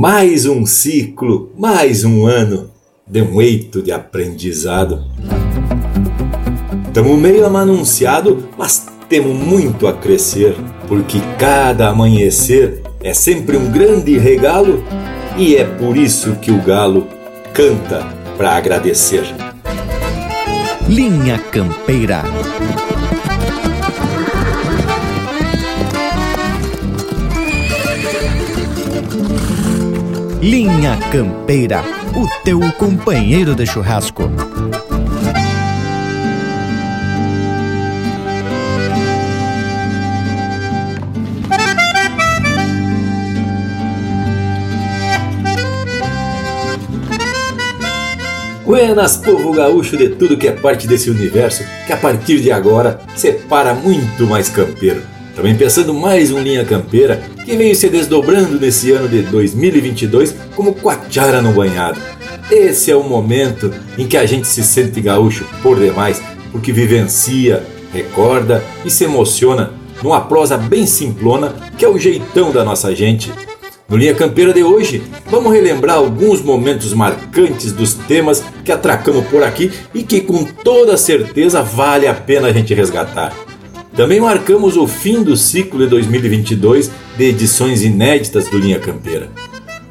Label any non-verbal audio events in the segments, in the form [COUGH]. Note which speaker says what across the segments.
Speaker 1: Mais um ciclo, mais um ano de um eito de aprendizado. Estamos meio amanunciado, mas temos muito a crescer, porque cada amanhecer é sempre um grande regalo e é por isso que o galo canta para agradecer.
Speaker 2: Linha Campeira. Linha Campeira, o teu companheiro de churrasco.
Speaker 1: Buenas, povo gaúcho de tudo que é parte desse universo, que a partir de agora separa muito mais campeiro. Também pensando mais um Linha Campeira que veio se desdobrando nesse ano de 2022 como quachara no banhado. Esse é o momento em que a gente se sente gaúcho por demais, porque vivencia, recorda e se emociona numa prosa bem simplona que é o jeitão da nossa gente. No Linha Campeira de hoje, vamos relembrar alguns momentos marcantes dos temas que atracamos por aqui e que com toda certeza vale a pena a gente resgatar. Também marcamos o fim do ciclo de 2022 de edições inéditas do Linha Campeira.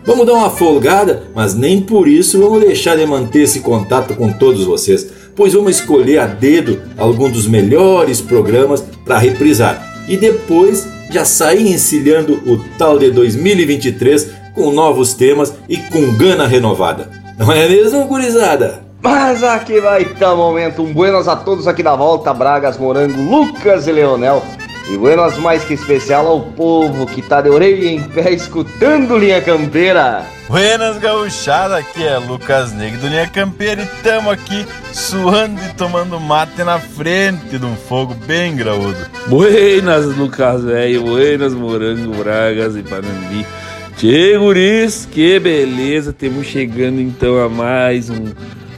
Speaker 1: Vamos dar uma folgada, mas nem por isso vamos deixar de manter esse contato com todos vocês, pois vamos escolher a dedo alguns dos melhores programas para reprisar e depois já sair encilhando o tal de 2023 com novos temas e com gana renovada. Não é mesmo, gurizada?
Speaker 3: Mas aqui vai estar o momento. Um buenas a todos aqui da volta, Bragas, Morango, Lucas e Leonel. E buenas mais que especial ao povo que tá de orelha em pé escutando Linha Campeira.
Speaker 4: Buenas gauchada, aqui é Lucas Negro do Linha Campeira e tamo aqui suando e tomando mate na frente de um fogo bem graúdo.
Speaker 5: Buenas Lucas velho, buenas Morango, Bragas e Panambi. Tchê guris, que beleza, temos chegando então a mais um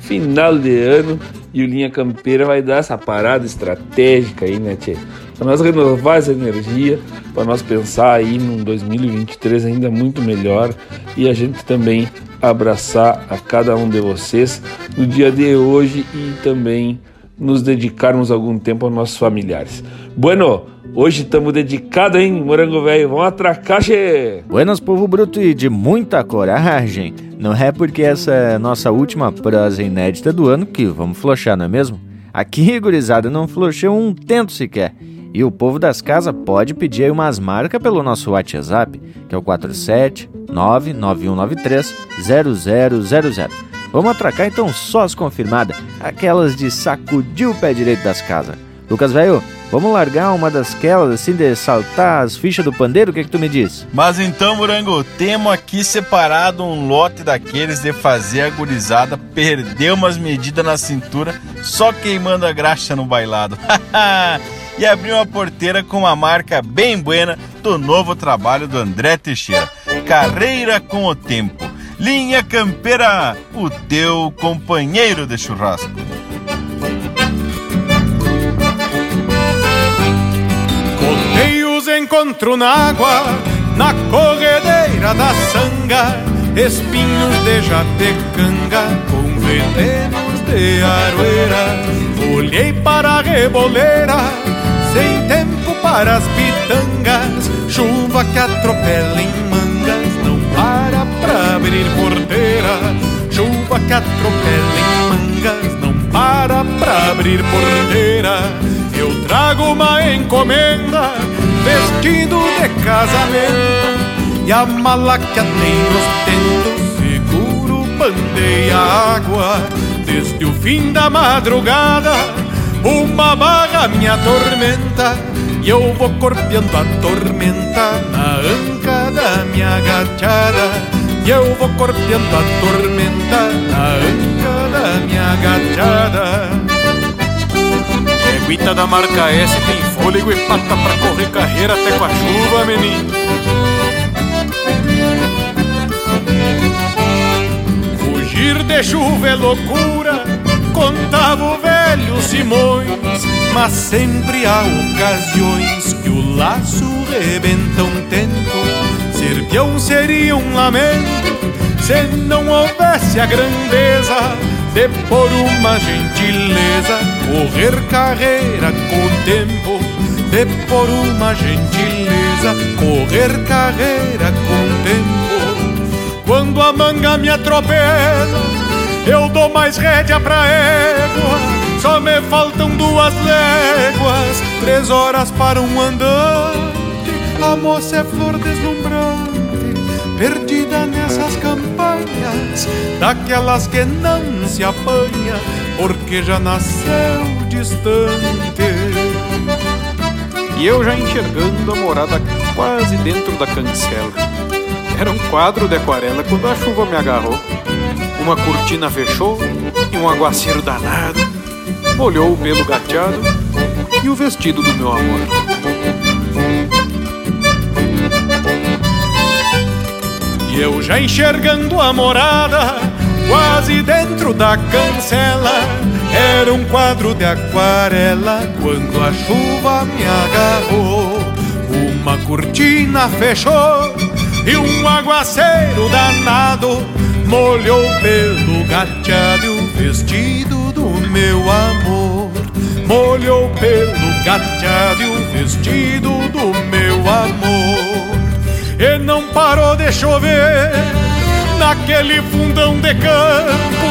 Speaker 5: final de ano e o Linha Campeira vai dar essa parada estratégica aí, né, Tchê? Para nós renovar essa energia, para nós pensar aí num 2023 ainda muito melhor e a gente também abraçar a cada um de vocês no dia de hoje e também nos dedicarmos algum tempo aos nossos familiares. Bueno, hoje estamos dedicados, hein, Morango Velho? Vamos atracar, che!
Speaker 2: Buenas, povo bruto e de muita coragem. Não é porque essa é nossa última prosa inédita do ano que vamos flochar, não é mesmo? Aqui, gurizada, não flochou um tento sequer. E o povo das casas pode pedir aí umas marcas pelo nosso WhatsApp, que é o 47991930000. Vamos atracar então só as confirmadas, aquelas de sacudir o pé direito das casas. Lucas, velho, vamos largar uma dasquelas assim de saltar as fichas do pandeiro? O que, que tu me diz?
Speaker 4: Mas então, Morango, temos aqui separado um lote daqueles de fazer a gurizada perder umas medidas na cintura só queimando a graxa no bailado. [LAUGHS] e abrir uma porteira com uma marca bem buena do novo trabalho do André Teixeira. Carreira com o Tempo. Linha Campeira, o teu companheiro de churrasco.
Speaker 6: Encontro na água, na corredeira da sanga, espinhos de jatecanga com venenos de aroeira. Olhei para a reboleira, sem tempo para as pitangas, chuva que atropela em mangas, não para pra abrir porteira. Chuva que atropela em mangas, não para pra abrir porteira. Eu trago uma encomenda, vestido de casamento, e a mala que atei nos tentos, seguro bandeia água, desde o fim da madrugada uma barra me atormenta E eu vou corpeando a tormenta Na anca da minha gachada. E eu vou corpeando a tormenta Na anca da minha gachada Eguita da marca S tem fôlego e pata pra correr carreira Até com a chuva, menino Fugir de chuva é loucura contava o velho Simões, mas sempre há ocasiões que o laço rebenta um tento. Ser peão seria um lamento, Se não houvesse a grandeza de por uma gentileza correr carreira com o tempo, de por uma gentileza correr carreira com o tempo. Quando a manga me atropela, eu dou mais rédea pra égua. Só me faltam duas léguas, três horas para um andante. A moça é flor deslumbrante perdida nessas campanhas, daquelas que não se apanha, porque já nasceu distante.
Speaker 7: E eu já enxergando a morada quase dentro da cancela. Era um quadro de aquarela quando a chuva me agarrou. Uma cortina fechou e um aguaceiro danado molhou o pelo gateado e o vestido do meu amor.
Speaker 6: Eu já enxergando a morada, quase dentro da cancela. Era um quadro de aquarela quando a chuva me agarrou. Uma cortina fechou e um aguaceiro danado molhou pelo gateado o vestido do meu amor. Molhou pelo gateado o vestido do meu amor não parou de chover naquele fundão de campo.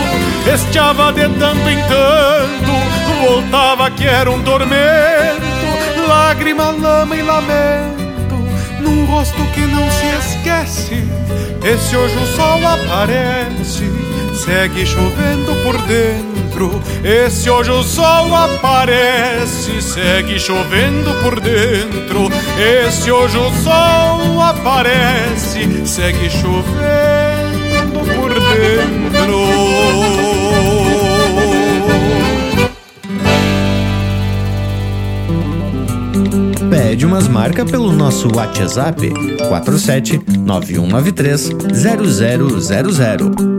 Speaker 6: Estiava de tanto em tanto, voltava que era um tormento, lágrima, lama e lamento, num rosto que não se esquece. Esse hoje o sol aparece, segue chovendo por dentro. Esse hoje o sol aparece, segue chovendo por dentro. Esse hoje o sol aparece, segue chovendo por dentro.
Speaker 2: Pede umas marcas pelo nosso WhatsApp 47 9193 0000.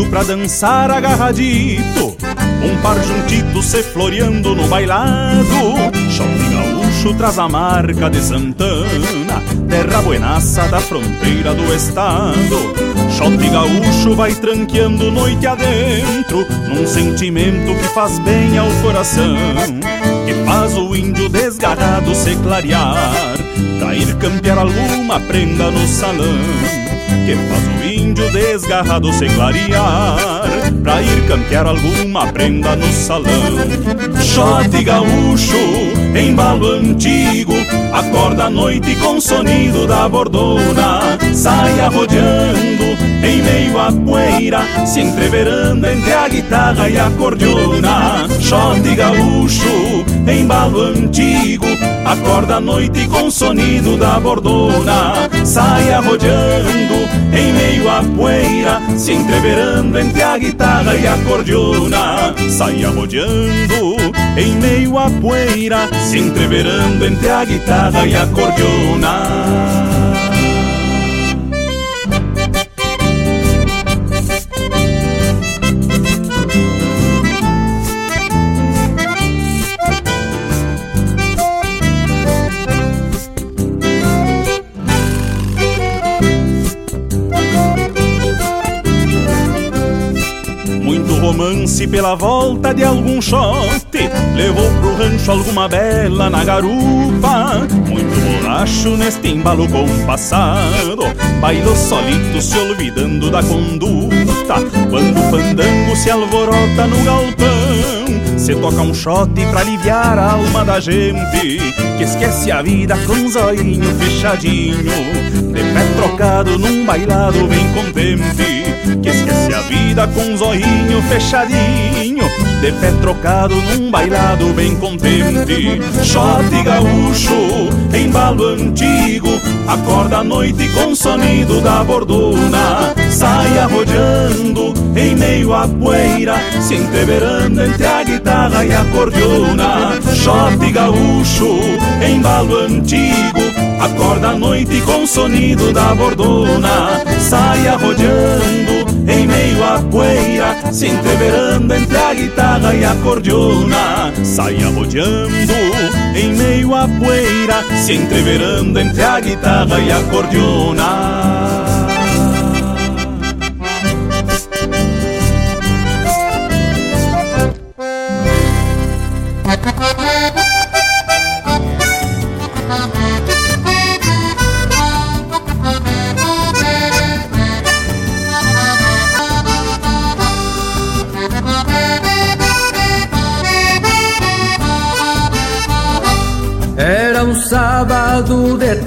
Speaker 8: Gaúcho pra dançar agarradito. Um par juntito se floreando no bailado. Shot gaúcho traz a marca de Santana Terra buenaça da fronteira do estado. Shot gaúcho vai tranqueando noite adentro Num sentimento que faz bem ao coração Que faz o índio desgarrado se clarear. Cair campear alguma prenda no salão que faz o índio desgarrado se clarear Pra ir campear alguma prenda no salão. Shot gaúcho, embalo antigo Acorda à noite com sonido da bordona. Sai arrodeando em meio à poeira Se entreverando entre a guitarra e a cordiona Shot gaúcho, embalo antigo Acorda à noite com sonido da bordona. Sai arrodeando em meio à poeira Se entreverando entre a guitarra e a cordiona Sai arrodeando em meio à poeira Se entreverando entre a guitarra e a cordiona romance pela volta de algum shot Levou pro rancho alguma bela na garupa. Muito bolacho neste embalo compassado Bailou solito se olvidando da conduta. Quando o fandango se alvorota no galpão Se toca um shot pra aliviar a alma da gente Que esquece a vida com um fechadinho De pé trocado num bailado bem contente Que esquece a vida com um zoinho fechadinho. De pé trocado num bailado bem contente. Shot gaúcho, embalo antigo. Acorda a noite com sonido da bordona sai arrodeando em meio à poeira, se entreverando entre a guitarra e a cordiona. Shot gaúcho, embalo antigo, acorda à noite com o sonido da bordona. Sai arrodeando em meio à poeira, se entreverando entre a guitarra e a cordiona. Sai arrodeando em meio à poeira, se entreverando entre a guitarra e a cordiona.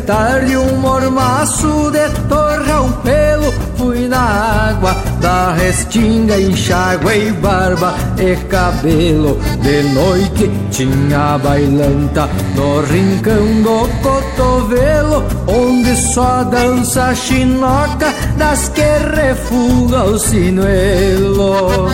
Speaker 9: De tarde um mormaço de torra o pelo Fui na água da restinga, enxágua e barba e cabelo. De noite tinha bailanta no rincão do cotovelo Onde só dança chinoca das que refuga o sinuelo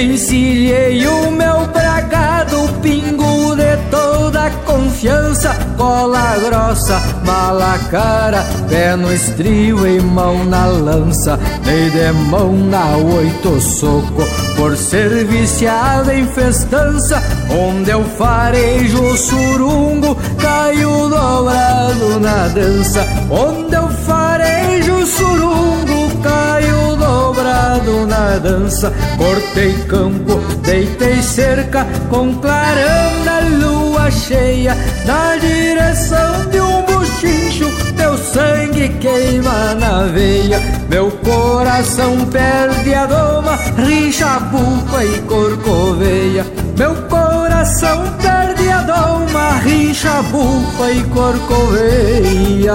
Speaker 9: Encilhei o meu bragado, pingo de toda confiança, cola grossa, mala cara, pé no estribo e mão na lança, dei de mão na oito soco, por ser viciada em festança, onde eu farejo o surungo, caiu dobrado na dança, onde eu farejo o surungo, caiu dobrado na dança. Cortei campo, deitei cerca, com clarão na lua cheia, na direção de um buchincho. Meu sangue queima na veia, meu coração perde a doma, bufa e corcoveia. Meu coração perde a doma, bufa e corcoveia.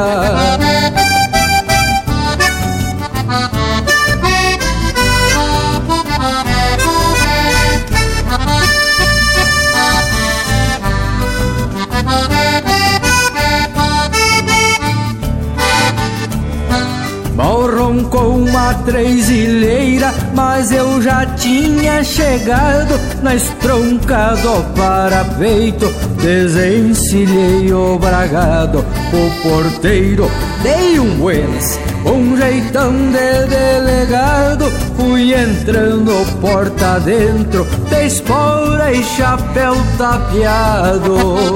Speaker 9: Uma trêsilheira, mas eu já tinha chegado na estronca do parapeito. Desencilhei o bragado, o porteiro, dei um buenas, um jeitão de delegado. Fui entrando porta dentro, de espora e chapéu tapeado.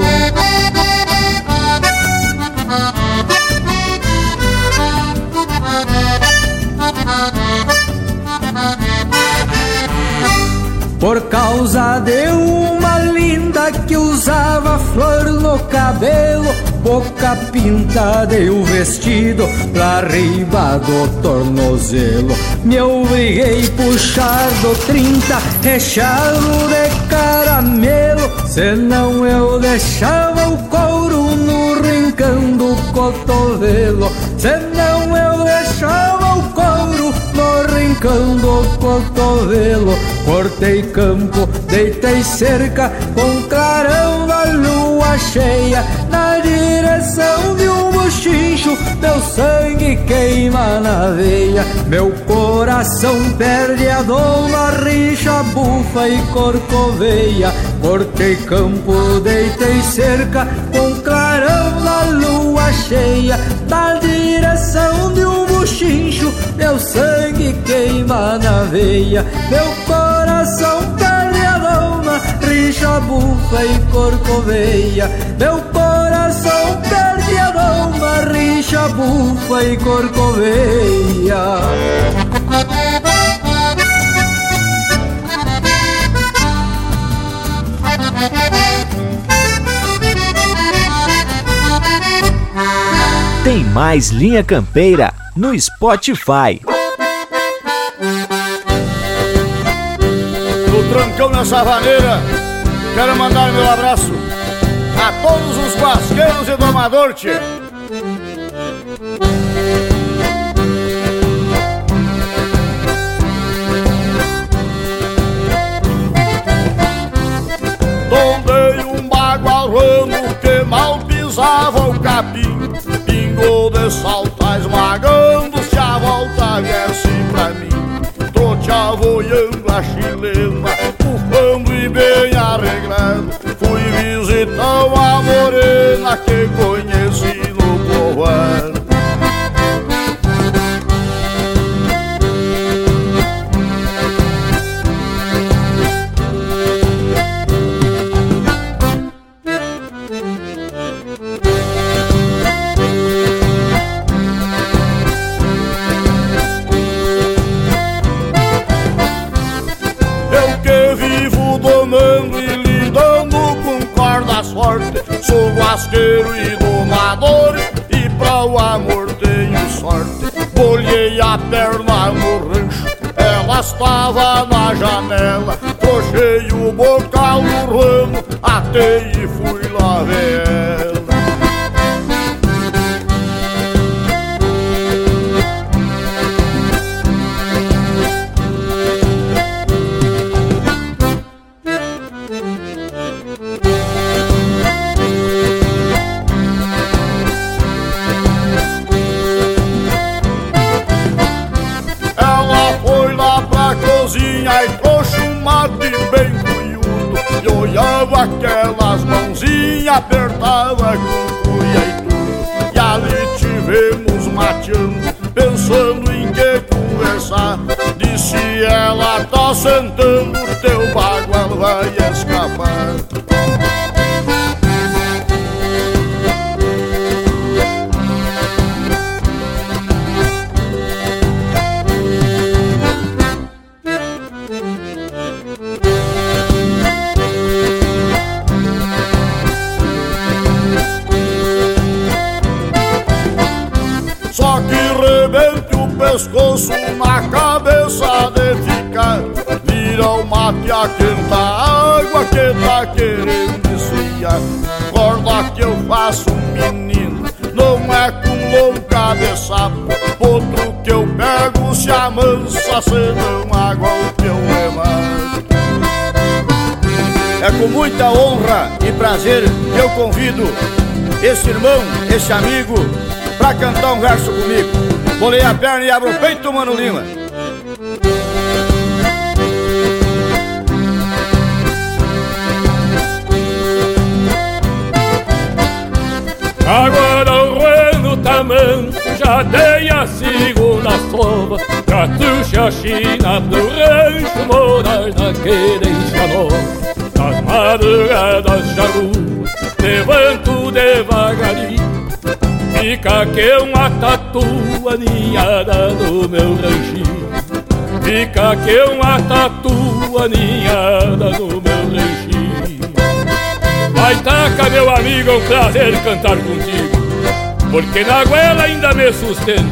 Speaker 9: Por causa de uma linda que usava flor no cabelo, boca pintada e o vestido pra riba do tornozelo. Me obriguei puxar do trinta, recheado de caramelo, senão eu deixava o couro no rincão do cotovelo, senão eu deixava no rincão do cotovelo. Cortei campo, deitei cerca com clarão da lua cheia na direção de um bochincho. Meu sangue queima na veia, meu coração perde a doma, rixa, bufa e corcoveia. Cortei campo, deitei cerca com clarão da lua cheia na direção de um bochincho. Meu sangue queima na veia, meu coração perde a doma, rixa, bufa e corcoveia. Meu coração perde a doma, rixa, bufa e corcoveia.
Speaker 2: Tem mais Linha Campeira no Spotify.
Speaker 10: trancão na savaneira. Quero mandar meu abraço a todos os basqueiros e domador,
Speaker 6: Tombei um bagual ramo que mal pisava o capim. Pingou de salta esmagando-se a volta viesse pra mim. Tô te avoiando a chilena, bufando e bem arreglado Fui visitar uma morena que conheci Sou guasqueiro e domador E pra o amor tenho sorte. Bolhei a perna no rancho Ela estava na janela. Trouxei o bocal no ramo Atei e fui lá ver ela aquelas mãozinhas apertava com cuia e tudo. E ali tivemos mateando, pensando em que conversar. Disse ela, tá sentando, teu bagual vai escapar pescoço na cabeça de ficar Vira o mate a quenta água que tá querendo esfriar Corda que eu faço, menino, não é com louca de sapo Outro que eu pego se amansa, senão água o que eu levar.
Speaker 11: É com muita honra e prazer que eu convido esse irmão, esse amigo, pra cantar um verso comigo. Bolei a perna e abro o peito, Mano Lima.
Speaker 12: Agora o rueno tá manso, já dei a segunda sova Já trouxe a China pro rancho morar naquele enxanó Nas madrugadas já levanto devagarinho Fica que uma tatu aninhada no meu ranchinho. Fica que uma tatu aninhada no meu ranchinho. Vai taca meu amigo, é um prazer cantar contigo Porque na goela ainda me sustento.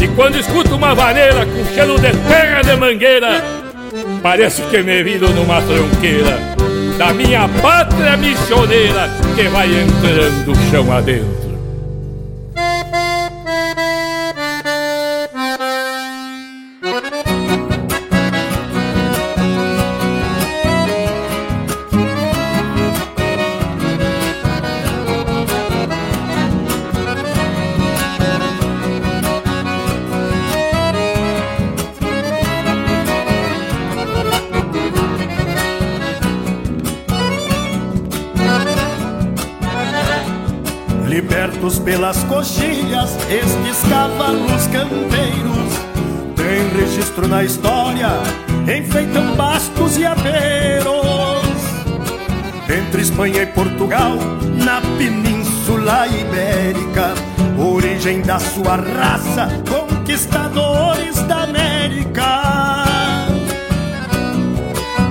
Speaker 12: E quando escuto uma vaneira com cheiro de terra de mangueira Parece que me vido numa tronqueira Da minha pátria missioneira Que vai entrando chão adentro
Speaker 13: pelas coxilhas estes cavalos campeiros têm registro na história, enfeitam bastos e apeiros. Entre Espanha e Portugal, na Península Ibérica, origem da sua raça, conquistadores da América.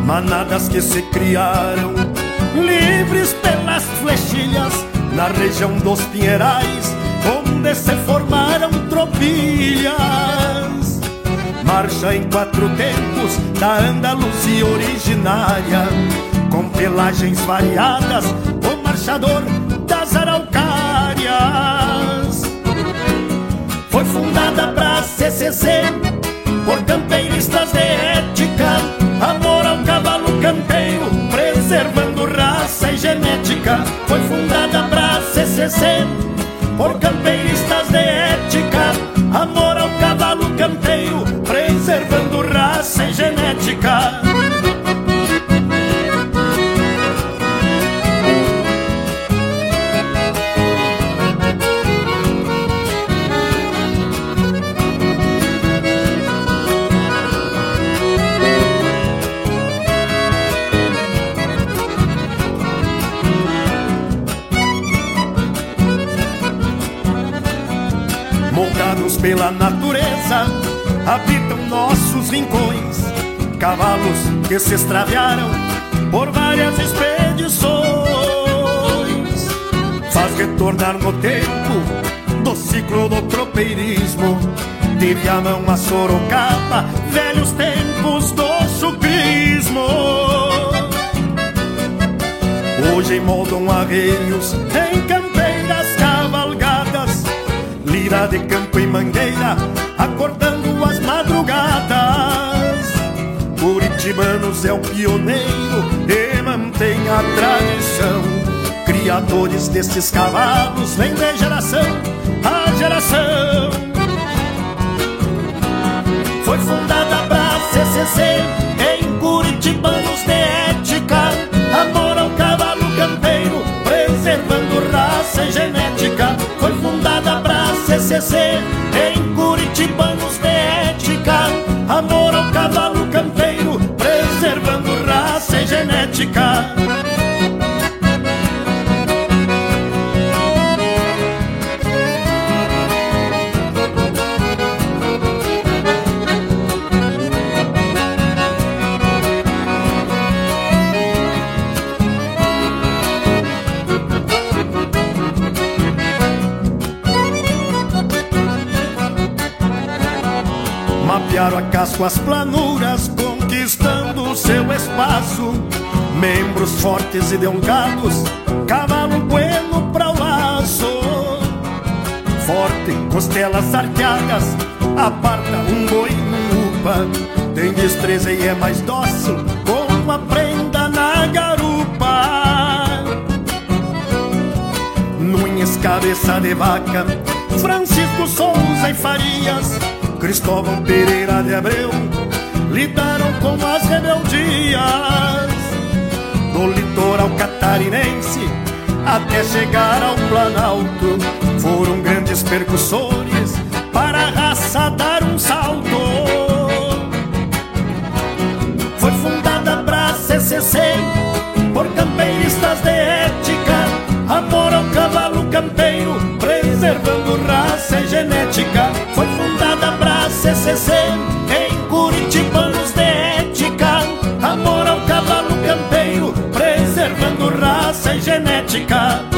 Speaker 13: Manadas que se criaram, livres pelas flechilhas na região dos Pinheirais, onde se formaram tropilhas. Marcha em quatro tempos da Andaluzia originária, com pelagens variadas, o marchador das araucárias. Foi fundada pra CCC por campeiristas de ética, amor ao cavalo campeiro, preservando raça e genética. Foi fundada pra Por campeiristas de ética. Amor pela natureza, habitam nossos rincões. Cavalos que se extraviaram por várias expedições. Faz retornar no tempo do ciclo do tropeirismo. Teve a mão a Sorocaba, velhos tempos do sucrismo. Hoje moldam arreios em De campo e mangueira Acordando as madrugadas. Curitibanos é o pioneiro E mantém a tradição. Criadores destes cavalos Vem de geração a geração. Foi fundada pra CCC Em Curitibanos de ética. Amor ao cavalo campeiro Preservando raça e genética CCC Em Curitibanos de ética. Amor ao cavalo campeiro Preservando raça e genética Mapearam a casco as planuras, conquistando seu espaço. Membros fortes e delgados, cavalo bueno pra o laço. Forte, costelas arqueadas, aparta um boi no upa. Tem destreza e é mais dócil, com a prenda na garupa. Nunes, cabeça de vaca, Francisco Souza e Farias, Cristóvão Pereira de Abreu, lidaram com as rebeldias do litoral catarinense até chegar ao Planalto. Foram grandes percussores para a raça dar um salto. Foi fundada pra CCC por campeiristas de ética, amor ao cavalo campeiro, preservando raça e genética. CCC em Curitibanos de ética, amor ao cavalo campeiro, preservando raça e genética.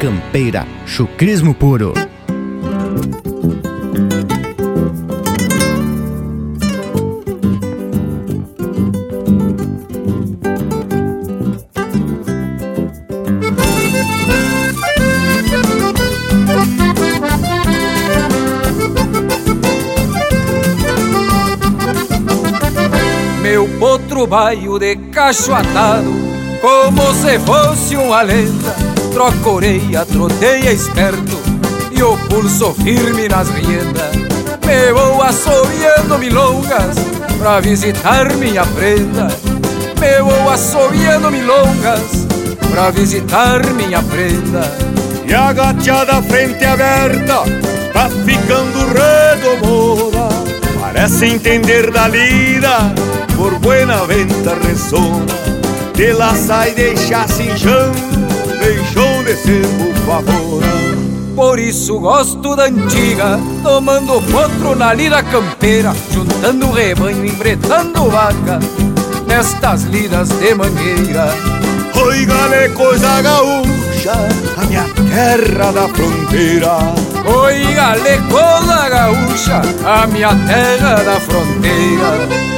Speaker 2: Campeira, chucrismo puro.
Speaker 14: Meu potro baio de cacho atado, como se fosse uma lenda. Troca orelha, troteia esperto e o pulso firme nas riendas. Me vou assoviando milongas pra visitar minha prenda. Me vou assoviando milongas pra visitar minha prenda.
Speaker 15: E a gateada frente aberta tá ficando redomora Parece entender da lida, por buena venta ressona De lá sai deixa cinchando, deixou de ser bufadora
Speaker 14: Por isso gosto da antiga, tomando potro na lida campeira, juntando rebanho, embretando vaca, nestas lidas de mangueira.
Speaker 15: Oi, coisa gaúcha, a minha terra da fronteira
Speaker 14: Oi,
Speaker 9: cola gaúcha, a minha terra da fronteira.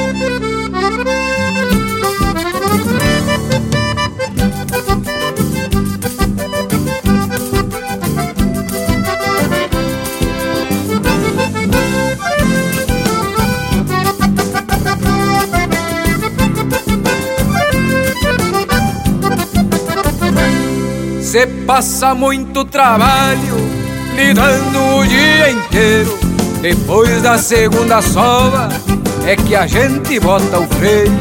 Speaker 9: Passa muito trabalho lidando o dia inteiro. Depois da segunda sova é que a gente bota o freio.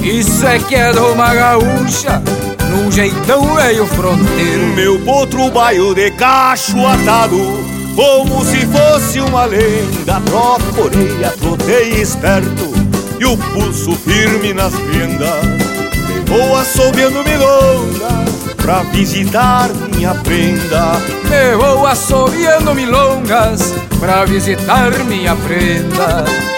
Speaker 9: Isso é que é uma gaúcha, num jeitão velho fronteiro.
Speaker 13: Meu potro baio de cacho atado, como se fosse uma lenda. Procurei, trotei esperto e o pulso firme nas prendas. Levou assobiando milongas pra visitar minha prenda.
Speaker 9: Me vou assobiando milongas pra visitar minha prenda.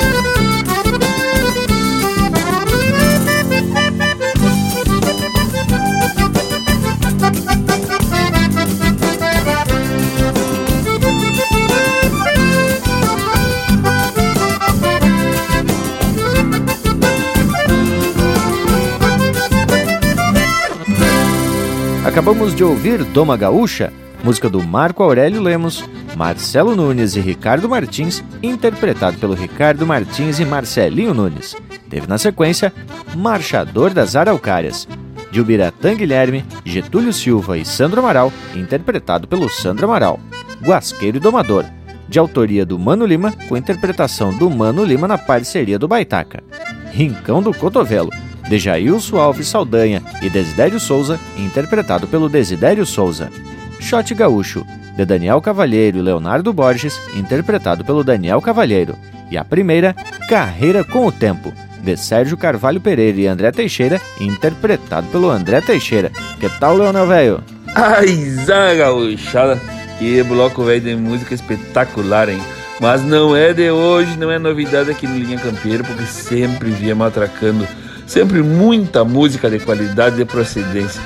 Speaker 2: Acabamos de ouvir Doma Gaúcha, música do Marco Aurélio Lemos, Marcelo Nunes e Ricardo Martins, interpretado pelo Ricardo Martins e Marcelinho Nunes. Teve na sequência Marchador das Araucárias, de Ubiratã Guilherme, Getúlio Silva e Sandro Amaral, interpretado pelo Sandro Amaral. Guasqueiro e Domador, de autoria do Mano Lima, com interpretação do Mano Lima na parceria do Baitaca. Rincão do Cotovelo, de Jailson Alves Saldanha e Desidério Souza, interpretado pelo Desidério Souza. Shot Gaúcho, de Daniel Cavalheiro e Leonardo Borges, interpretado pelo Daniel Cavalheiro. E a primeira, Carreira com o Tempo, de Sérgio Carvalho Pereira e André Teixeira, interpretado pelo André Teixeira. Que tal, Leonel Velho?
Speaker 5: Ai, Zá Gaúchada, que bloco velho de música espetacular, hein? Mas não é de hoje, não é novidade aqui no Linha Campeira, porque sempre viemos atracando Sempre muita música de qualidade de procedência.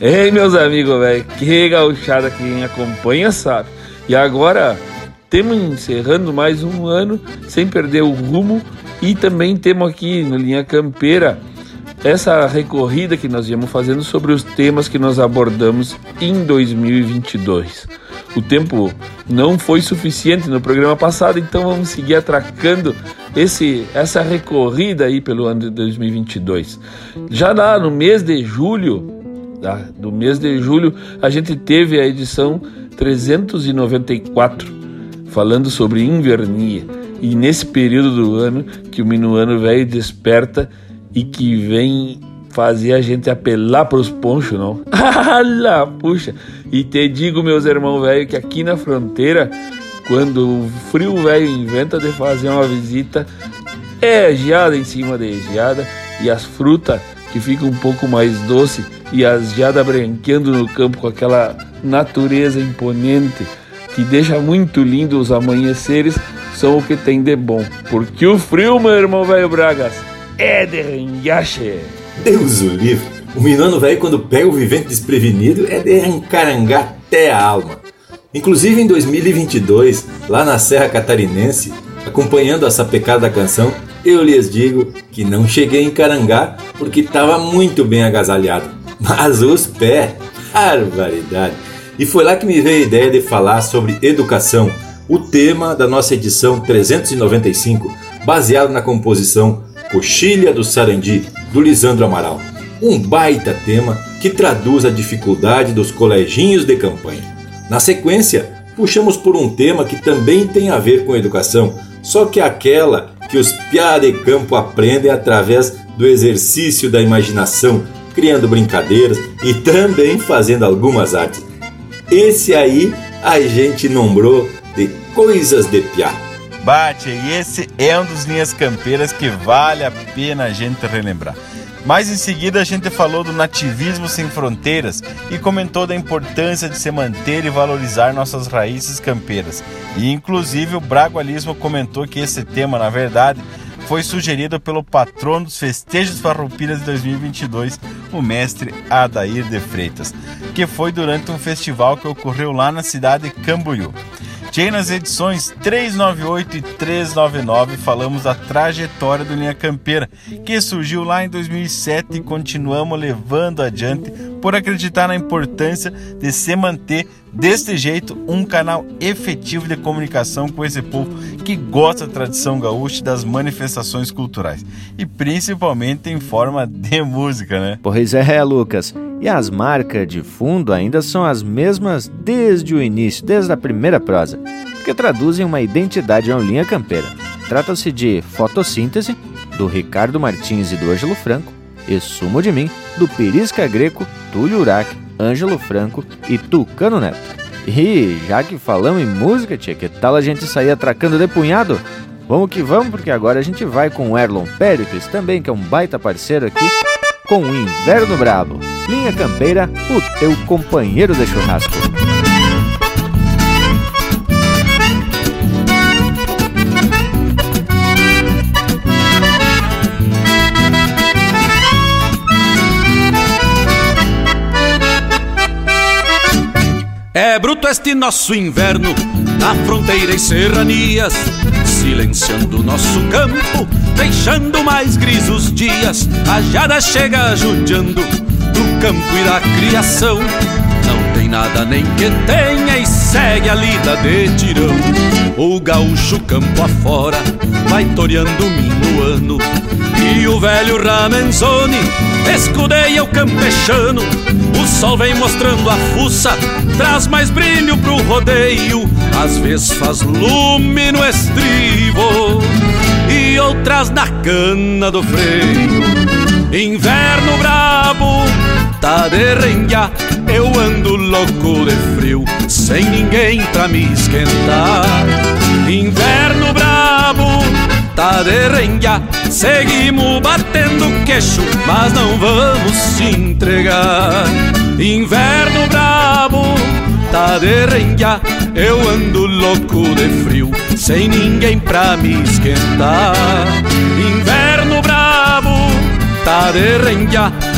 Speaker 5: Ei, meus amigos, velho, que gauchada quem acompanha sabe. E agora temos encerrando mais um ano sem perder o rumo e também temos aqui no Linha Campeira essa recorrida que nós íamos fazendo sobre os temas que nós abordamos em 2022. O tempo não foi suficiente no programa passado, então vamos seguir atracando esse essa recorrida aí pelo ano de 2022. Já lá no mês de julho, tá? do mês de julho, a gente teve a edição 394 falando sobre invernia. E nesse período do ano que o minuano velho desperta e que vem fazer a gente apelar para os ponchos, não. [LAUGHS] Lá, puxa. E te digo, meus irmãos velho, que aqui na fronteira, quando o frio velho inventa de fazer uma visita, é geada em cima de geada e as frutas que ficam um pouco mais doce e as geadas branqueando no campo com aquela natureza imponente que deixa muito lindo os amanheceres são o que tem de bom. Porque o frio, meu irmão velho Bragas, é de rengache.
Speaker 1: Deus o livre. O minuano velho, quando pega o vivente desprevenido, é de encarangar até a alma. Inclusive em 2022, lá na Serra Catarinense, acompanhando essa pecada da canção, eu lhes digo que não cheguei a encarangar porque estava muito bem agasalhado. [LAUGHS] Mas os pés, barbaridade! E foi lá que me veio a ideia de falar sobre educação, o tema da nossa edição 395, baseado na composição Coxilha do Sarandi, do Lisandro Amaral. Um baita tema que traduz a dificuldade dos coleginhos de campanha. Na sequência, puxamos por um tema que também tem a ver com educação, só que aquela que os piá de campo aprendem através do exercício da imaginação, criando brincadeiras e também fazendo algumas artes. Esse aí a gente nombrou de coisas de piá.
Speaker 4: Bate, e esse é um dos linhas campeiras que vale a pena a gente relembrar. Mais em seguida, a gente falou do nativismo sem fronteiras e comentou da importância de se manter e valorizar nossas raízes campeiras. E inclusive o Bragualismo comentou que esse tema, na verdade, foi sugerido pelo patrono dos festejos farroupilhas de 2022, o mestre Adair de Freitas, que foi durante um festival que ocorreu lá na cidade de Cambuiú. Tchê, nas edições 398 e 399 falamos da trajetória do Linha Campeira, que surgiu lá em 2007 e continuamos levando adiante por acreditar na importância de se manter deste jeito um canal efetivo de comunicação com esse povo que gosta da tradição gaúcha das manifestações culturais e principalmente em forma de [LAUGHS] música, né?
Speaker 2: Pois é, Lucas. E as marcas de fundo ainda são as mesmas desde o início, desde a primeira prosa, que traduzem uma identidade ao linha campeira. Trata-se de Fotossíntese, do Ricardo Martins e do Ângelo Franco, e Sumo de Mim, do Perisca Greco, Túlio Urac, Ângelo Franco e Tucano Neto. E já que falamos em música, tia, que tal a gente sair atracando de punhado? Vamos que vamos, porque agora a gente vai com o Erlon Pericles, também que é um baita parceiro aqui, com o Inverno Brabo. Linha Campeira, o teu companheiro de churrasco.
Speaker 16: É bruto este nosso inverno, na fronteira e serranias, silenciando nosso campo, deixando mais grisos dias. A jada chega judiando do campo e da criação. Não nada nem que tenha e segue a lida de tirão. O gaúcho campo afora vai toreando minuano. E o velho Ramenzoni escudeia o campechano. O sol vem mostrando a fuça, traz mais brilho pro rodeio. Às vezes faz lume no estribo e outras na cana do freio. Inverno brabo, tá de renga, eu ando louco de frio, sem ninguém pra me esquentar. Inverno brabo, tá de renga, seguimos batendo queixo, mas não vamos se entregar. Inverno brabo, tá de renga, eu ando louco de frio, sem ninguém pra me esquentar. Inverno tá de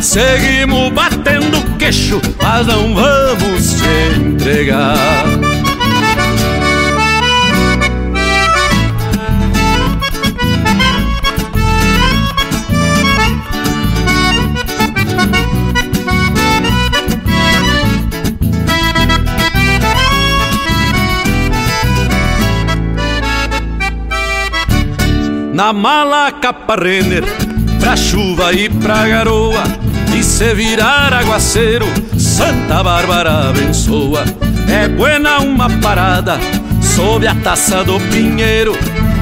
Speaker 16: seguimos batendo queixo, mas não vamos te entregar. Na mala capa Renner, pra chuva e pra garoa. E se virar aguaceiro, Santa Bárbara abençoa. É buena uma parada sob a taça do pinheiro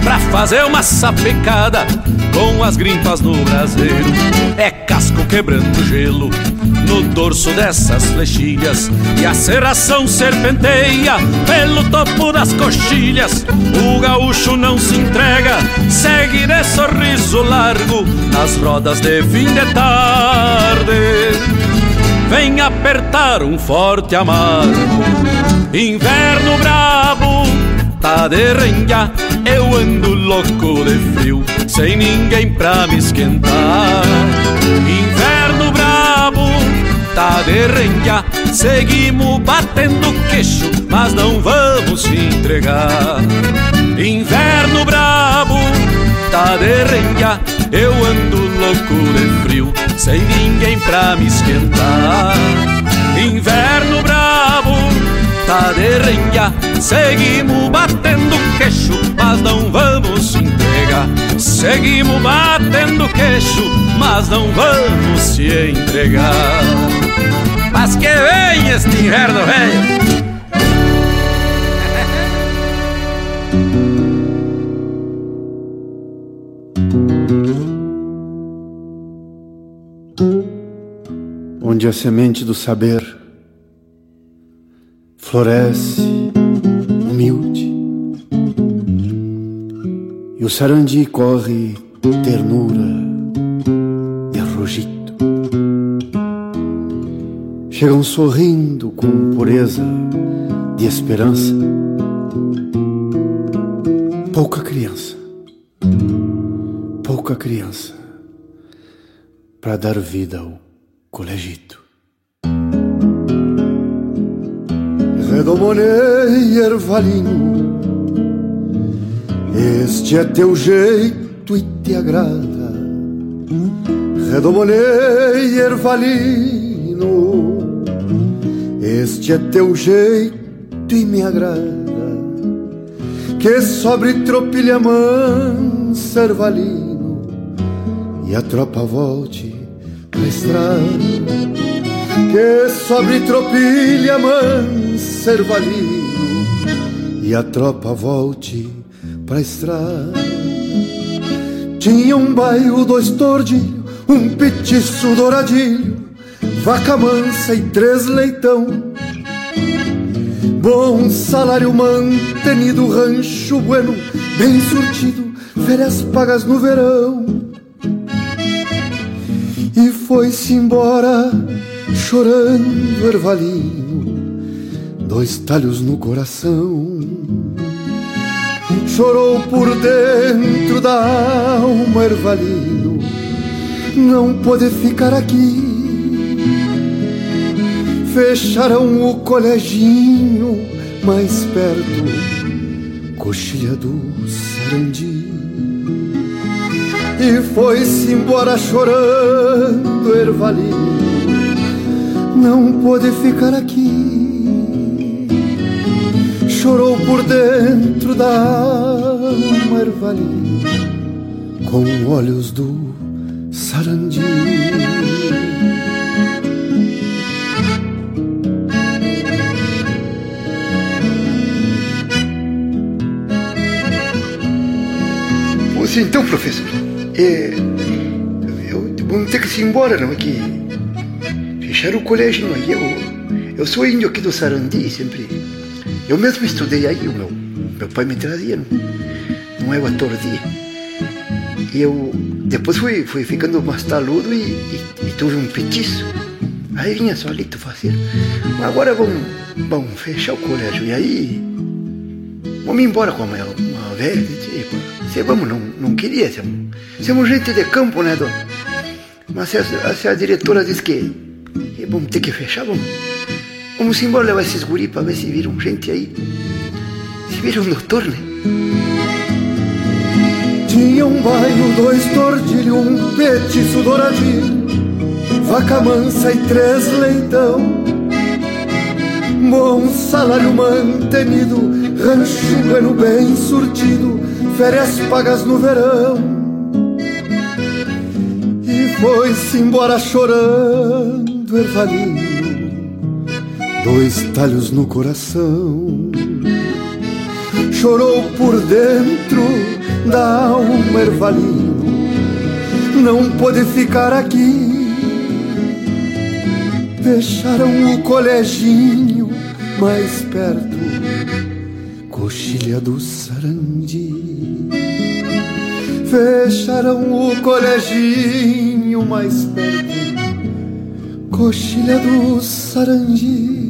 Speaker 16: pra fazer uma sapecada com as grimpas no braseiro. É casco quebrando gelo no dorso dessas flechilhas e a serração serpenteia pelo topo das coxilhas. O gaúcho não se entrega, segue de sorriso largo nas rodas de fim de tarde. Vem apertar um forte amargo, inverno brabo, tá de renga, eu ando louco de frio, sem ninguém pra me esquentar. Inverno brabo, tá de renga, seguimos batendo queixo, mas não vamos se entregar. Inverno brabo, tá de renga, eu ando louco de frio, sem ninguém pra me esquentar. Inverno tá de renga, seguimos batendo queixo, mas não vamos se entregar. Seguimos batendo queixo, mas não vamos se entregar. Mas que vem este inverno velho! [LAUGHS]
Speaker 17: onde a semente do saber floresce humilde e o sarandi corre ternura e rogito. Chegam sorrindo com pureza de esperança. Pouca criança, pouca criança para dar vida ao colegito. Redomonei ervalino, este é teu jeito e te agrada. Redomonei ervalino, este é teu jeito e me agrada. Que sobre tropilha mansa ervalino e a tropa volte pra estrada que sobre tropilha mansa ervalino e a tropa volte pra estrada. Tinha um bairro, dois tordilhos, um petiço douradilho, vaca mansa e três leitão. Bom salário mantenido, rancho bueno, bem surtido, férias pagas no verão. E foi-se embora chorando ervalino, dois talhos no coração. Chorou por dentro da alma ervalino, não pode ficar aqui. Fecharam o coleginho mais perto, coxilha do Sarandi. E foi-se embora chorando ervalino não pôde ficar aqui. Chorou por dentro da alma ervalinho, com olhos do sarandi.
Speaker 18: Pois então, professor, é, eu vou ter que ir embora, não é que fecharam o colégio aí. Eu, eu sou índio aqui do Sarandi, sempre. Eu mesmo estudei aí, o meu, meu pai me trazia, não, é o ator de. E eu depois fui, fui ficando mais taludo e, e, e tuve um petiço. Aí vinha solito fazer. Agora vamos, vamos fechar o colégio. E aí vamos embora com a minha, uma velha. Tipo, se vamos, não, não queria. Somos, somos gente de campo, né, dona? Mas se a, se a diretora diz que e vamos ter que fechar, vamos. Vamos embora levar esses guri para ver se viram gente aí. Se viram doutor, né?
Speaker 17: Tinha um bairro, dois tordilhos, um petiço douradinho, vaca mansa e três leitão. Bom salário mantenido, rancho bueno bem surtido, férias pagas no verão. E foi-se embora chorando do ervalinho, dois talhos no coração. Chorou por dentro da alma ervalinho, não pôde ficar aqui. Fecharam o coleginho mais perto, coxilha do Sarandi. Fecharam o coleginho mais perto coxilha do Sarandi.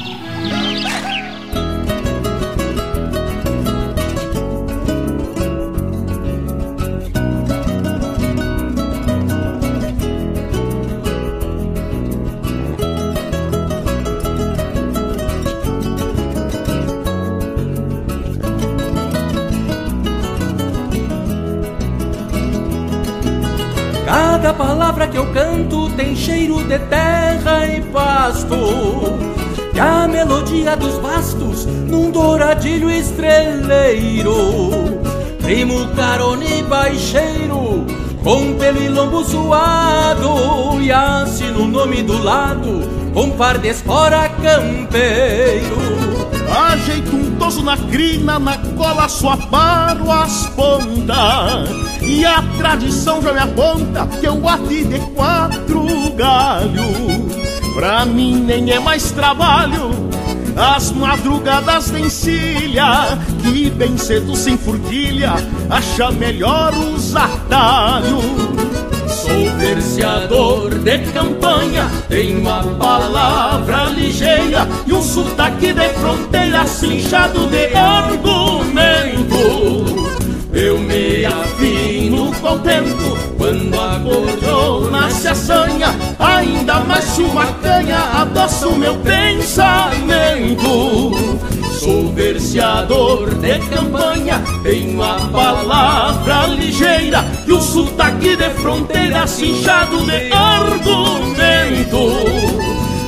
Speaker 19: Bastos num douradilho estreleiro. Primo carone baixeiro, com pelo e lombo suado e assino o nome do lado com par de espora campeiro.
Speaker 10: Ajeito um toso na crina, na cola só paro as pontas E a tradição já me aponta que eu bati de quatro galhos Pra mim nem é mais trabalho as madrugadas de encilha Que bem cedo sem furquilha Acha melhor os atalhos
Speaker 19: Sou verseador de campanha, tenho uma palavra ligeira e um sotaque de fronteira cinchado de argumento. Eu me afino contento quando a cordona se assanha, ainda mais uma canha adoça o meu pensamento. Sou verseador de campanha, tenho a palavra ligeira e o sotaque de fronteira cinchado de argumento.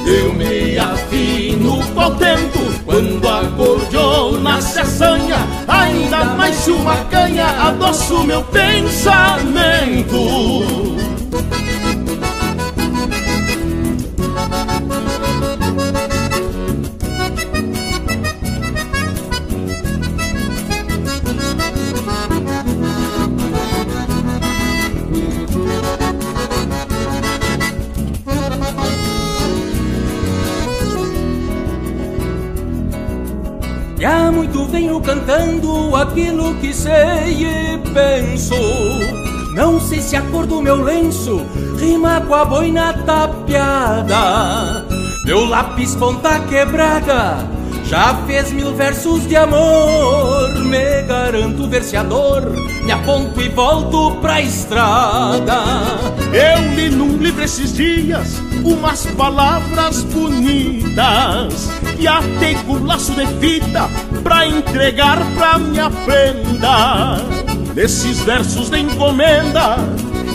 Speaker 19: Eu me afino contento quando a cordiona se assanha, ainda mais se uma canha adoça o meu pensamento. E há muito venho cantando aquilo que sei e penso. Não sei se a cor do meu lenço rima com a boina tapeada. Meu lápis ponta quebrada já fez mil versos de amor. Me garanto verseador, me aponto e volto pra estrada.
Speaker 10: Eu li num livro esses dias umas palavras bonitas e atei com laço de fita pra entregar pra minha prenda. Nesses versos de encomenda,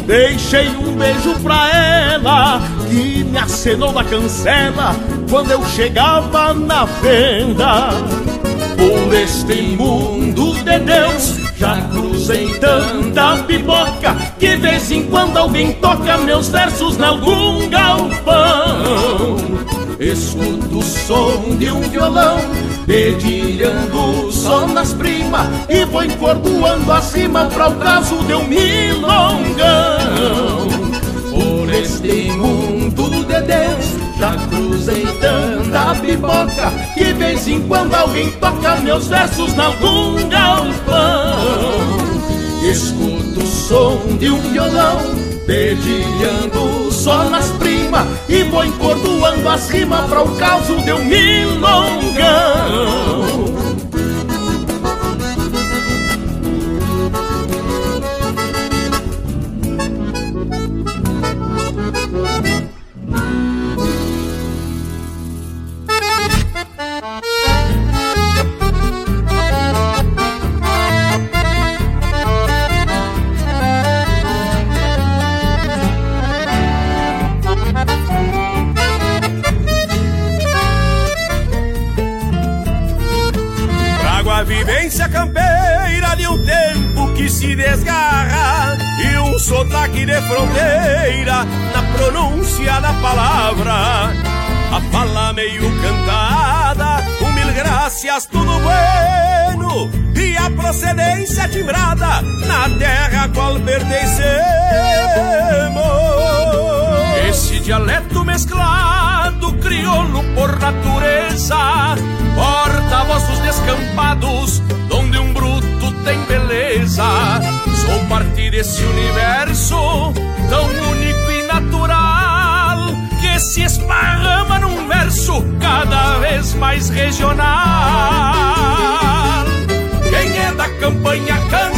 Speaker 10: deixei um beijo pra ela que me acenou na cancela quando eu chegava na venda.
Speaker 19: Por este mundo de Deus já cruzei tanta pipoca que vez em quando alguém toca meus versos em algum galpão. Escuto o som de um violão dedilhando só nas primas e vou encordoando acima para o caso de um milongão. Por este mundo de Deus já cruzei tanta pipoca Que vez em quando alguém toca meus versos em algum galpão Escuto o som de um violão Dedilhando só nas primas E vou encordoando as rimas para o caos de um milongão
Speaker 10: vivência campeira de um tempo que se desgarra E um sotaque de fronteira na pronúncia da palavra. A fala meio cantada, um mil graças, tudo bueno E a procedência timbrada na terra qual pertencemos. Esse dialeto mesclado, crioulo por natureza Porta-vozes descampados, donde um bruto tem beleza. Sou parte desse universo tão único e natural que se esparrama num verso cada vez mais regional. Quem é da campanha canta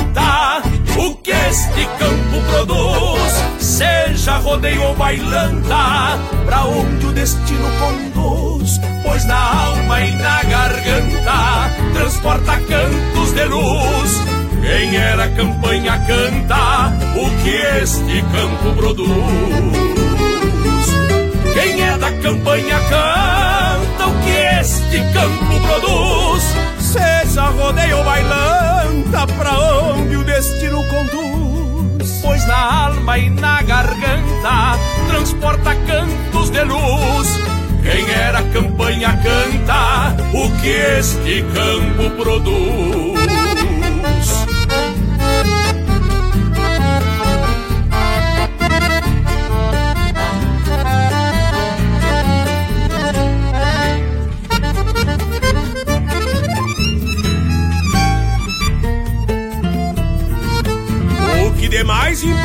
Speaker 10: o que este campo produz, seja rodeio ou bailanta, pra onde o destino conduz, pois na alma e na garganta transporta cantos de luz. Quem era campanha canta o que este campo produz. Quem é da campanha canta o que este campo produz. Seja rodeio bailanta, pra onde o destino conduz. pois na alma e na garganta transporta cantos de luz. Quem era campanha canta o que este campo produz.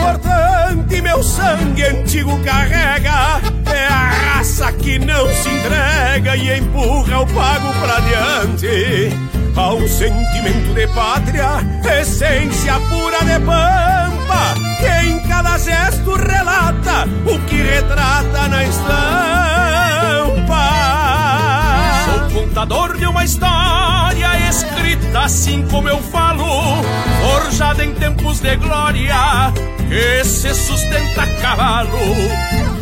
Speaker 20: Importante meu sangue antigo carrega é a raça que não se entrega e empurra o pago pra diante. Há um sentimento de pátria, essência pura de pampa, que em cada gesto relata o que retrata na estampa.
Speaker 10: Contador de uma história escrita assim como eu falo, forjada em tempos de glória, que se sustenta a cavalo.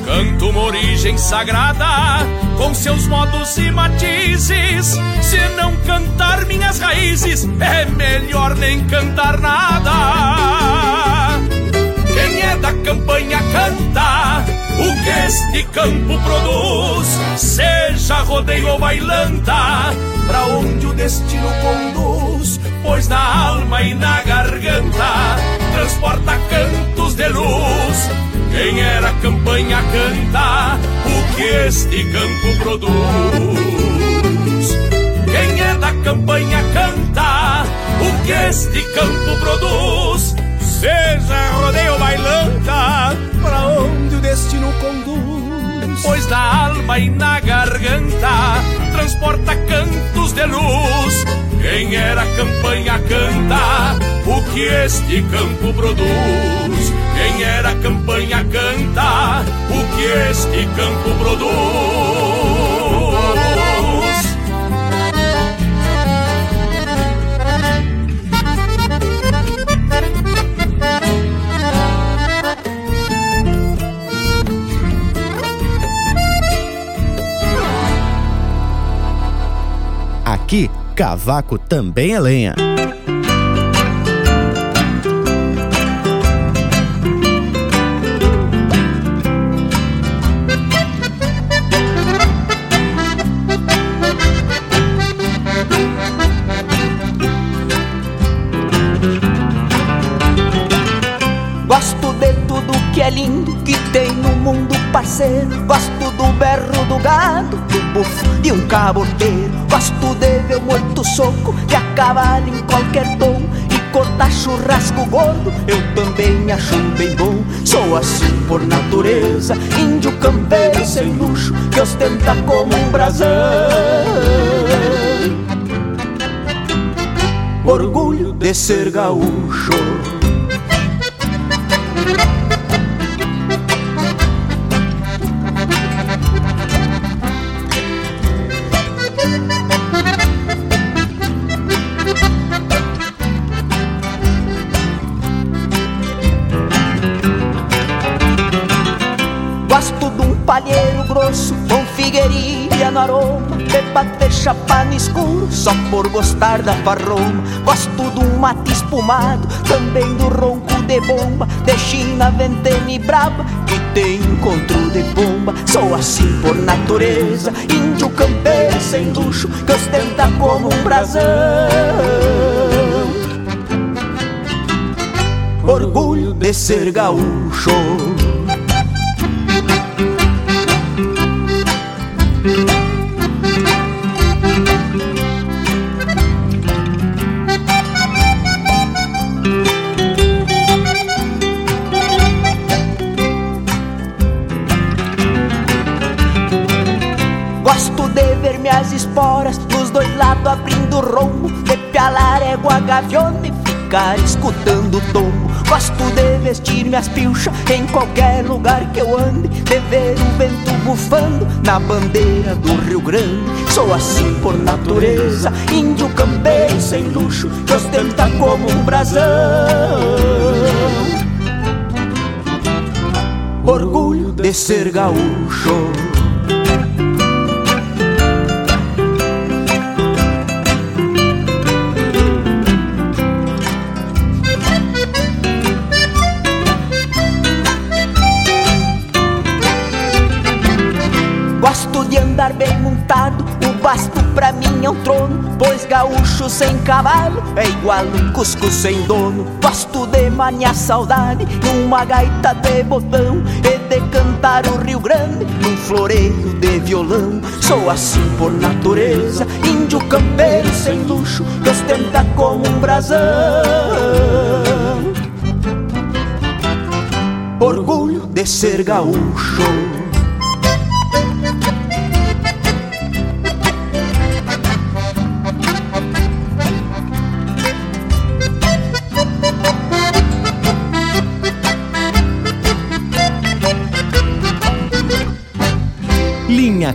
Speaker 10: Canto uma origem sagrada, com seus modos e matizes. Se não cantar minhas raízes, é melhor nem cantar nada. Quem é da campanha canta que este campo produz, seja rodeio ou bailanta, pra onde o destino conduz, pois na alma e na garganta transporta cantos de luz. Quem era campanha canta o que este campo produz. Quem é da campanha canta o que este campo produz. Seja rodeio ou bailanta, pra onde. Pois na alma e na garganta transporta cantos de luz. Quem era campanha canta o que este campo produz. Quem era campanha canta o que este campo produz.
Speaker 2: Aqui, cavaco também é lenha.
Speaker 21: Gosto de tudo que é lindo que tem no mundo, parceiro. Gosto do berro do gado, e um caboteiro. Gosto de ver muito soco que acaba em qualquer tom. E cortar churrasco gordo, eu também acho bem bom. Sou assim por natureza, índio campeiro sem luxo, que ostenta como um brasão. Orgulho de ser gaúcho. Aroma De bater chapa no escuro só por gostar da farroma Gosto um mate espumado, também do ronco de bomba De China, ventena e braba, que tem encontro de bomba. Sou assim por natureza, índio campeiro sem luxo Que ostenta como um brasão. Orgulho de ser gaúcho gaviona e ficar escutando o tombo. Gosto de vestir minhas pilchas em qualquer lugar que eu ande, de ver o vento bufando na bandeira do Rio Grande. Sou assim por natureza, índio campeiro sem luxo, que ostenta como um brasão. Orgulho de ser gaúcho. Trono, pois gaúcho sem cavalo é igual um cusco sem dono. Gosto de maniar saudade numa gaita de botão e de cantar o Rio Grande num floreio de violão. Sou assim por natureza, índio campeiro sem luxo, que ostenta como um brasão. Orgulho de ser gaúcho.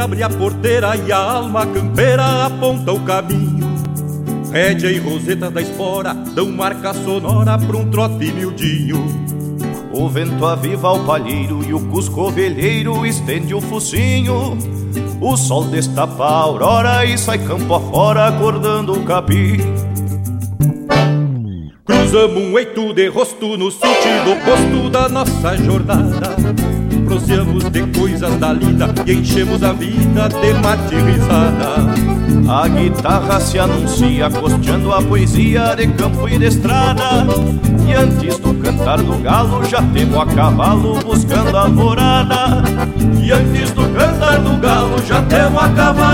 Speaker 22: Abre a porteira e a alma campeira aponta o caminho. Rédea e roseta da espora dão marca sonora pra um trote miudinho.
Speaker 23: O vento aviva o palheiro e o cusco ovelheiro estende o focinho. O sol destapa a aurora e sai campo afora acordando o capim.
Speaker 22: Cruzamos um eito de rosto no sentido oposto da nossa jornada Proseamos de coisas da lida e enchemos a vida de mate risada
Speaker 23: A guitarra se anuncia costeando a poesia de campo e de estrada. E antes do cantar do galo já temos a cavalo buscando a alvorada
Speaker 22: E antes do cantar do galo já temos a cavalo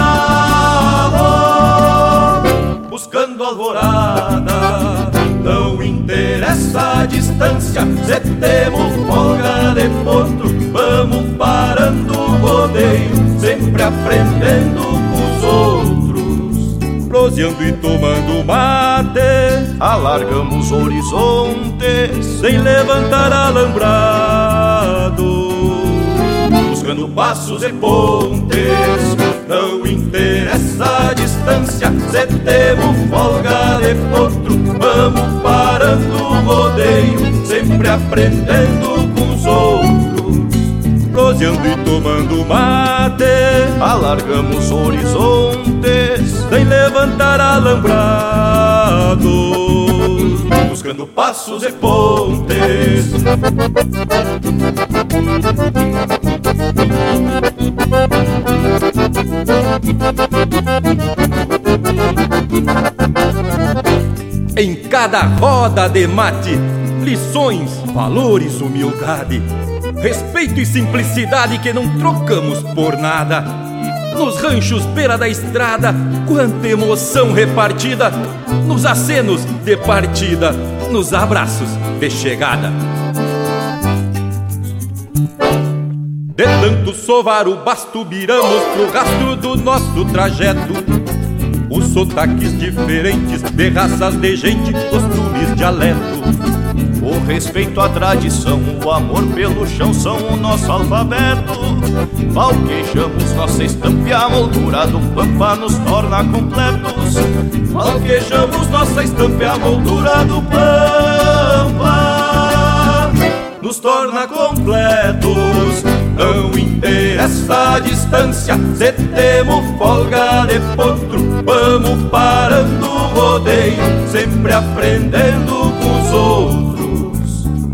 Speaker 22: Buscando a alvorada. Não interessa a distância Se temos folga de potro Vamos parando o rodeio Sempre aprendendo com os outros. Proseando e tomando mate
Speaker 23: Alargamos horizontes
Speaker 22: Sem levantar alambrado. Buscando passos e pontes Não interessa a distância Se temos folga de potro Vamos parando o rodeio Sempre aprendendo com os outros proseando e tomando mate.
Speaker 23: Alargamos horizontes,
Speaker 22: sem levantar alambrados, buscando passos e pontes. Em cada roda de mate, lições, valores, humildade respeito e simplicidade que não trocamos por nada. Nos ranchos beira da estrada, quanta emoção repartida, nos acenos de partida, nos abraços de chegada. De tanto sovar o basto, viramos pro rastro do nosso trajeto. Os sotaques diferentes de raças de gente, costumes, dialeto.
Speaker 23: Respeito à tradição, o amor pelo chão são o nosso alfabeto. Falquejamos nossa estampa e a moldura do pampa nos torna completos.
Speaker 22: Falquejamos nossa estampa e a moldura do pampa nos torna completos. Não interessa a distância, se temos folga de potro, vamos parando o rodeio, sempre aprendendo com os outros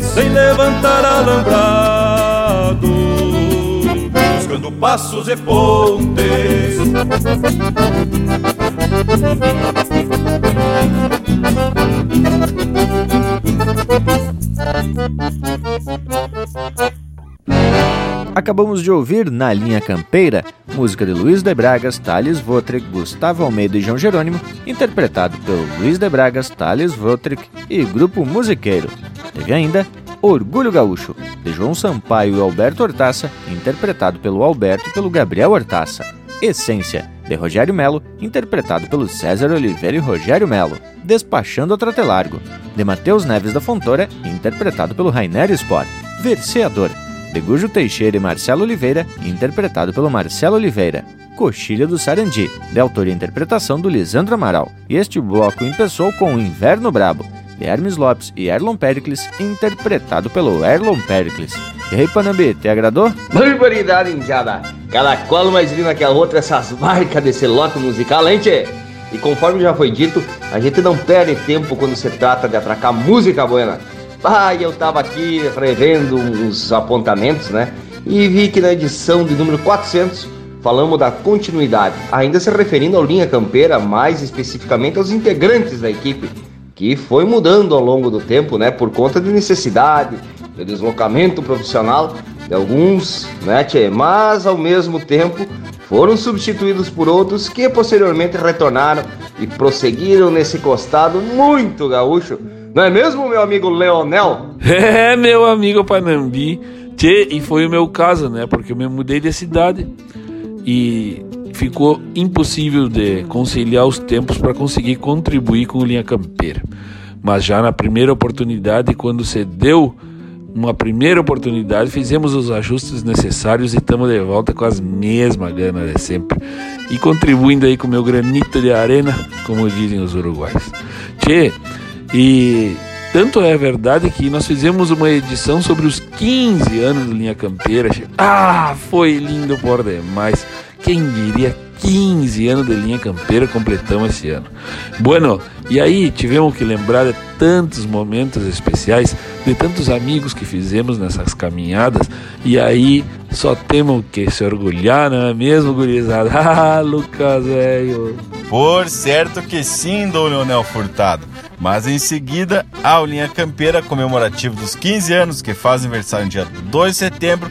Speaker 22: sem levantar alambrado, buscando passos e pontes.
Speaker 2: Acabamos de ouvir Na Linha Campeira, música de Luiz de Bragas, Thales Votrick, Gustavo Almeida e João Jerônimo, interpretado pelo Luiz de Bragas, Thales Votrick e Grupo Musiqueiro. Teve ainda Orgulho Gaúcho, de João Sampaio e Alberto Hortaça, interpretado pelo Alberto e pelo Gabriel Hortaça. Essência, de Rogério Melo, interpretado pelo César Oliveira e Rogério Melo. Despachando a Trotelargo, de Matheus Neves da Fontoura, interpretado pelo Rainer Sport. Verseador, de Gujo Teixeira e Marcelo Oliveira, interpretado pelo Marcelo Oliveira. Coxilha do Sarandi, de autoria e interpretação do Lisandro Amaral. E este bloco empeçou com o Inverno Brabo, de Hermes Lopes e Erlon Pericles, interpretado pelo Erlon Pericles. E aí, Panambi, te agradou?
Speaker 24: Barbaridade, indiada! Cada qual mais linda que a outra, essas marcas desse lote musical, hein, tchê? E conforme já foi dito, a gente não perde tempo quando se trata de atracar música buena. Ah, eu tava aqui revendo uns apontamentos, né? E vi que na edição de número 400 falamos da continuidade, ainda se referindo ao Linha Campeira, mais especificamente aos integrantes da equipe, que foi mudando ao longo do tempo, né? Por conta de necessidade, de deslocamento profissional de alguns, né, tchê? Mas ao mesmo tempo foram substituídos por outros que posteriormente retornaram e prosseguiram nesse costado muito gaúcho. Não é mesmo, meu amigo Leonel? [LAUGHS]
Speaker 5: É, meu amigo Panambi. Tchê, e foi o meu caso, né? Porque eu me mudei de cidade e ficou impossível de conciliar os tempos para conseguir contribuir com o Linha Campeira. Mas já na primeira oportunidade, quando se deu uma primeira oportunidade, fizemos os ajustes necessários e estamos de volta com as mesmas ganas de sempre. E contribuindo aí com o meu granito de arena, como dizem os uruguais. Tchê, e tanto é verdade que nós fizemos uma edição sobre os 15 anos do Linha Campeira. Ah, foi lindo por demais. Quem diria 15 anos de linha campeira completamos esse ano. Bueno, e aí tivemos que lembrar de tantos momentos especiais, de tantos amigos que fizemos nessas caminhadas, e aí só temos que se orgulhar, não é mesmo, gurizada? [LAUGHS] Ah, Lucas, velho.
Speaker 4: Por certo que sim, Dom Leonel Furtado. Mas em seguida, a Linha Campeira comemorativo dos 15 anos, que faz aniversário no dia 2 de setembro,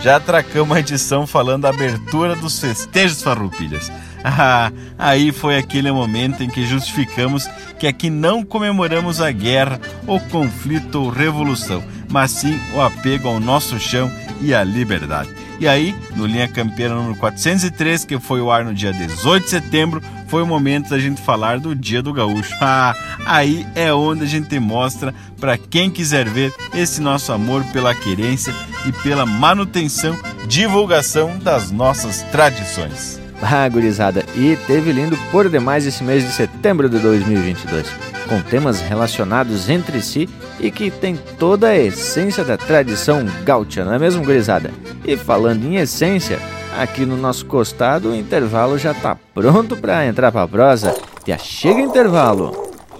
Speaker 4: já atracamos a edição falando da abertura dos festejos farroupilhas. [LAUGHS] Ah, aí foi aquele momento em que justificamos que aqui não comemoramos a guerra, o conflito ou revolução, mas sim o apego ao nosso chão e à liberdade. E aí, no Linha Campeira número 403, que foi o ar no dia 18 de setembro, foi o momento da gente falar do Dia do Gaúcho. [LAUGHS] Ah, aí é onde a gente mostra para quem quiser ver esse nosso amor pela querência e pela manutenção, divulgação das nossas tradições.
Speaker 2: Ah, gurizada, e teve lindo por demais esse mês de setembro de 2022, com temas relacionados entre si e que tem toda a essência da tradição gaúcha, não é mesmo, gurizada? E falando em essência, aqui no nosso costado o intervalo já tá pronto para entrar pra prosa. Já chega intervalo.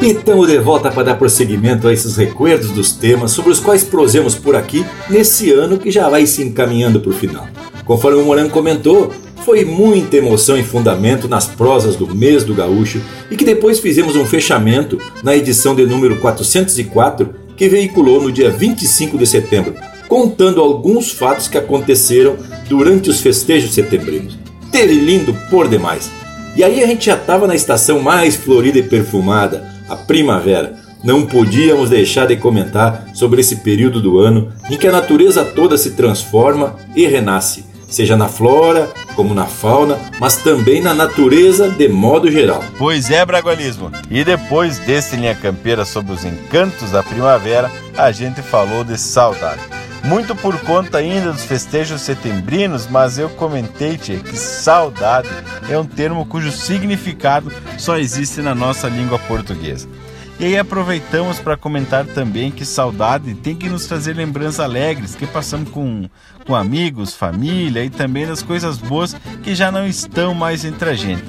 Speaker 1: E estamos de volta para dar prosseguimento a esses recuerdos dos temas sobre os quais prosemos por aqui nesse ano que já vai se encaminhando para o final. Conforme o Morango comentou, foi muita emoção e fundamento nas prosas do mês do gaúcho e que depois fizemos um fechamento na edição de número 404 que veiculou no dia 25 de setembro, contando alguns fatos que aconteceram durante os festejos setembrinos. Teve lindo por demais. E aí a gente já estava na estação mais florida e perfumada, a primavera. Não podíamos deixar de comentar sobre esse período do ano em que a natureza toda se transforma e renasce, seja na flora como na fauna, mas também na natureza de modo geral.
Speaker 4: Pois é, Bragualismo. E depois desse linha campeira sobre os encantos da primavera, a gente falou de saudade. Muito por conta ainda dos festejos setembrinos, mas eu comentei, tchê, que saudade é um termo cujo significado só existe na nossa língua portuguesa. E aí aproveitamos para comentar também que saudade tem que nos trazer lembranças alegres que passamos com, com amigos, família e também das coisas boas que já não estão mais entre a gente.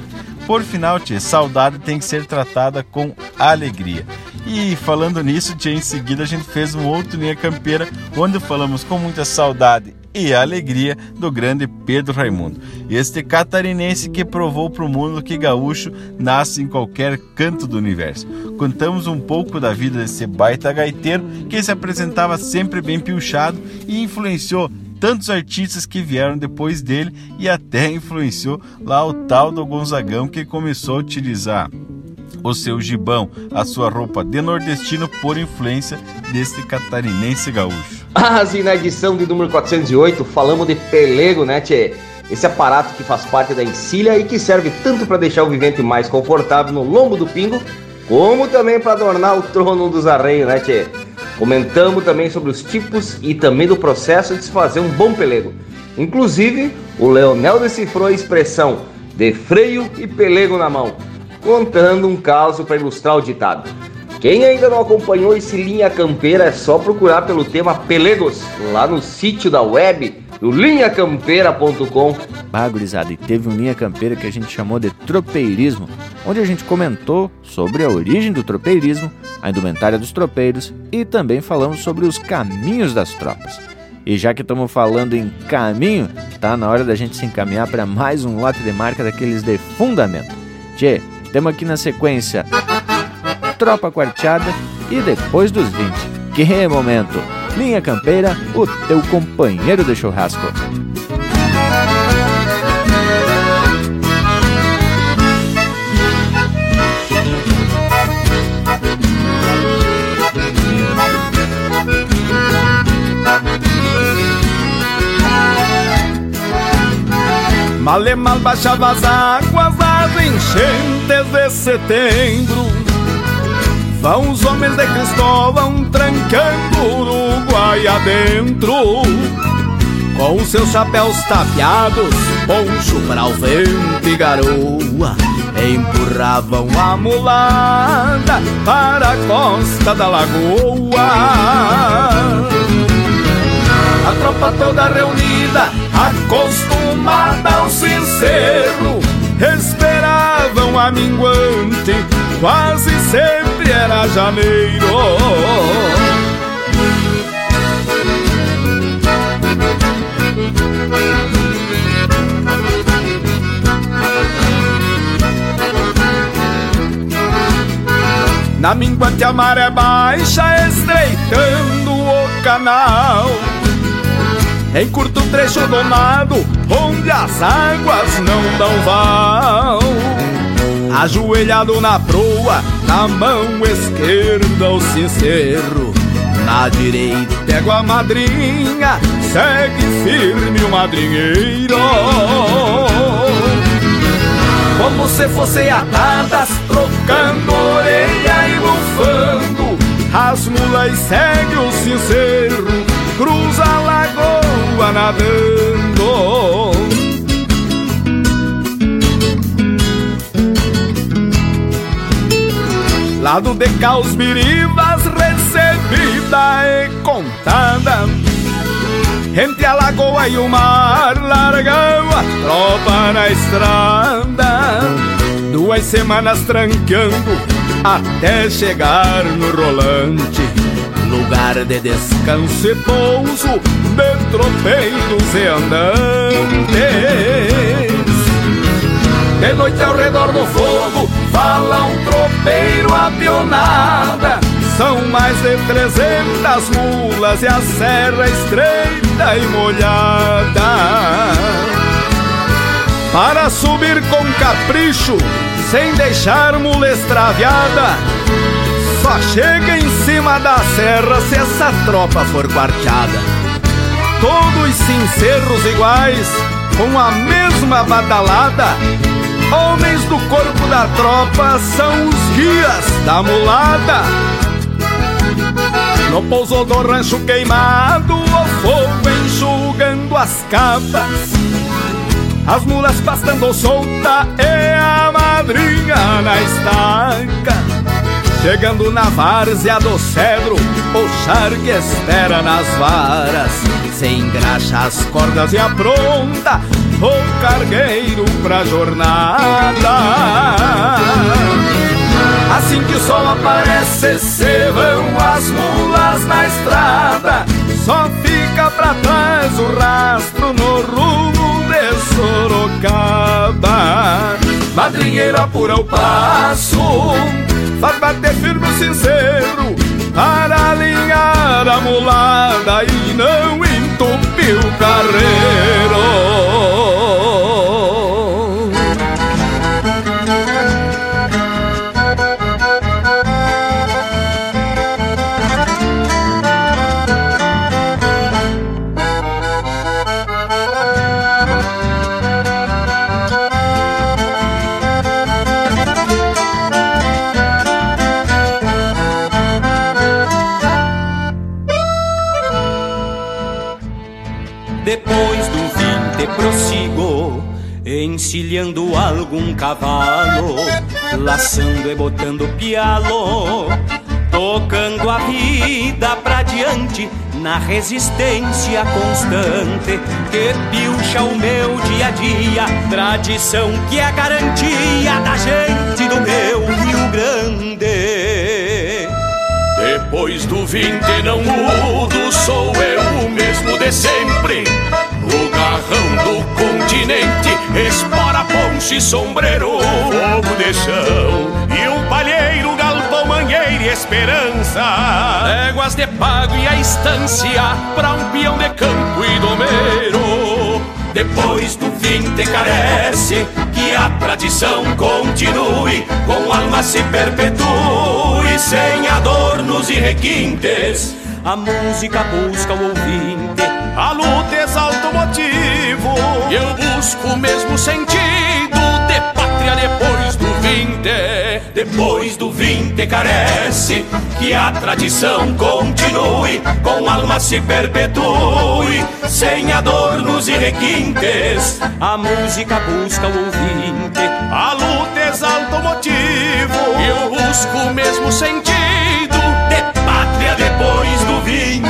Speaker 4: Por final, tia, saudade tem que ser tratada com alegria. E falando nisso, tia, em seguida a gente fez um outro Linha Campeira, onde falamos com muita saudade e alegria do grande Pedro Raimundo. Este catarinense que provou para o mundo que gaúcho nasce em qualquer canto do universo. Contamos um pouco da vida desse baita gaiteiro que se apresentava sempre bem piochado e influenciou tantos artistas que vieram depois dele e até influenciou lá o tal do Gonzagão que começou a utilizar o seu gibão, a sua roupa de nordestino por influência deste catarinense gaúcho. [LAUGHS]
Speaker 24: Ah, e na edição de número 408 falamos de pelego, né, tchê? Esse aparato que faz parte da encilha e que serve tanto para deixar o vivente mais confortável no lombo do pingo, como também para adornar o trono dos arreios, né, tchê? Comentamos também sobre os tipos e também do processo de se fazer um bom pelego. Inclusive, o Leonel decifrou a expressão de freio e pelego na mão, contando um caso para ilustrar o ditado. Quem ainda não acompanhou esse Linha Campeira é só procurar pelo tema Pelegos lá no sítio da web do linhacampeira.com.
Speaker 2: Bagurizada, e teve um Linha Campeira que a gente chamou de tropeirismo, onde a gente comentou sobre a origem do tropeirismo, a indumentária dos tropeiros e também falamos sobre os caminhos das tropas. E já que estamos falando em caminho, tá na hora da gente se encaminhar para mais um lote de marca daqueles de fundamento. Tchê, temos aqui na sequência Tropa Quarteada e depois dos 20. Que momento! Linha Campeira, o teu companheiro de churrasco.
Speaker 11: Mal mal baixava as águas das enchentes de setembro Vão os homens de Cristóvão trancando Uruguai adentro Com seus chapéus tapeados, poncho para o vento e garoa Empurravam a mulada para a costa da lagoa. A tropa toda reunida, acostumada ao sincero Esperavam a minguante, quase sempre era janeiro. Na minguante a maré baixa, estreitando o canal. Em curto trecho domado, onde as águas não dão val. Ajoelhado na proa, na mão esquerda o sincero. Na direita pego a madrinha Segue firme o madrinheiro. Como se fossem atadas Trocando orelha e bufando. As mulas segue o sincero Cruza a lagoa nadando Lado de caos biribas recebida e contada. Entre a lagoa e o mar largou a tropa na estrada. Duas semanas tranqueando até chegar no rolante. Lugar de descanso e pouso de tropeiros e andantes. De noite ao redor do fogo Fala um tropeiro a pionada São mais de trezentas mulas E a serra estreita e molhada. Para subir com capricho Sem deixar mula extraviada. Só chega em cima da serra Se essa tropa for quarteada. Todos cincerros iguais Com a mesma badalada Homens do corpo da tropa são os guias da mulada. No pouso do rancho queimado, o duas capas, as mulas pastando solta e a madrinha na estaca. Chegando na várzea do cedro, o charque espera nas varas. Se engraxa as cordas e apronta o cargueiro pra jornada. Assim que o sol aparece, se vão as mulas na estrada. Só fica pra trás o rastro no rumo de Sorocaba. Madrinheira apura o passo Faz bater firme o sincero Para alinhar a mulada E não entupir o
Speaker 25: encilhando algum cavalo, laçando e botando pialo, tocando a vida pra diante na resistência constante que pilcha o meu dia a dia, tradição que é garantia da gente do meu Rio Grande.
Speaker 10: Depois do vinte não mudo, sou eu o mesmo de sempre. No garrão do continente, espora, ponche, sombreiro, fogo de chão e um palheiro, galpão, mangueira e esperança. Éguas de pago e a estância pra um peão de campo e domeiro. Depois do vinte carece que a tradição continue, com alma se perpetue, sem adornos e requintes.
Speaker 25: A música busca o ouvinte,
Speaker 10: a luta eu busco o mesmo sentido de pátria depois do vinte. Depois do vinte carece que a tradição continue, com alma se perpetue, sem adornos e requintes.
Speaker 25: A música busca o ouvinte,
Speaker 10: a luta exalta o motivo, eu busco o mesmo sentido de pátria depois do vinte.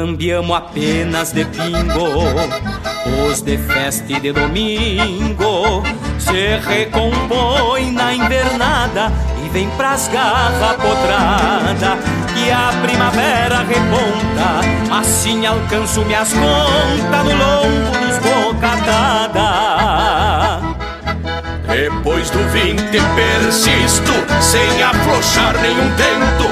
Speaker 25: Cambiamos apenas de pingo. Os de festa e de domingo se recompõe na invernada e vem pras garras potrada. Que a primavera reponta, assim alcanço minhas contas no lombo dos bocatada.
Speaker 10: Depois do vinte persisto, sem afrouxar nenhum tento.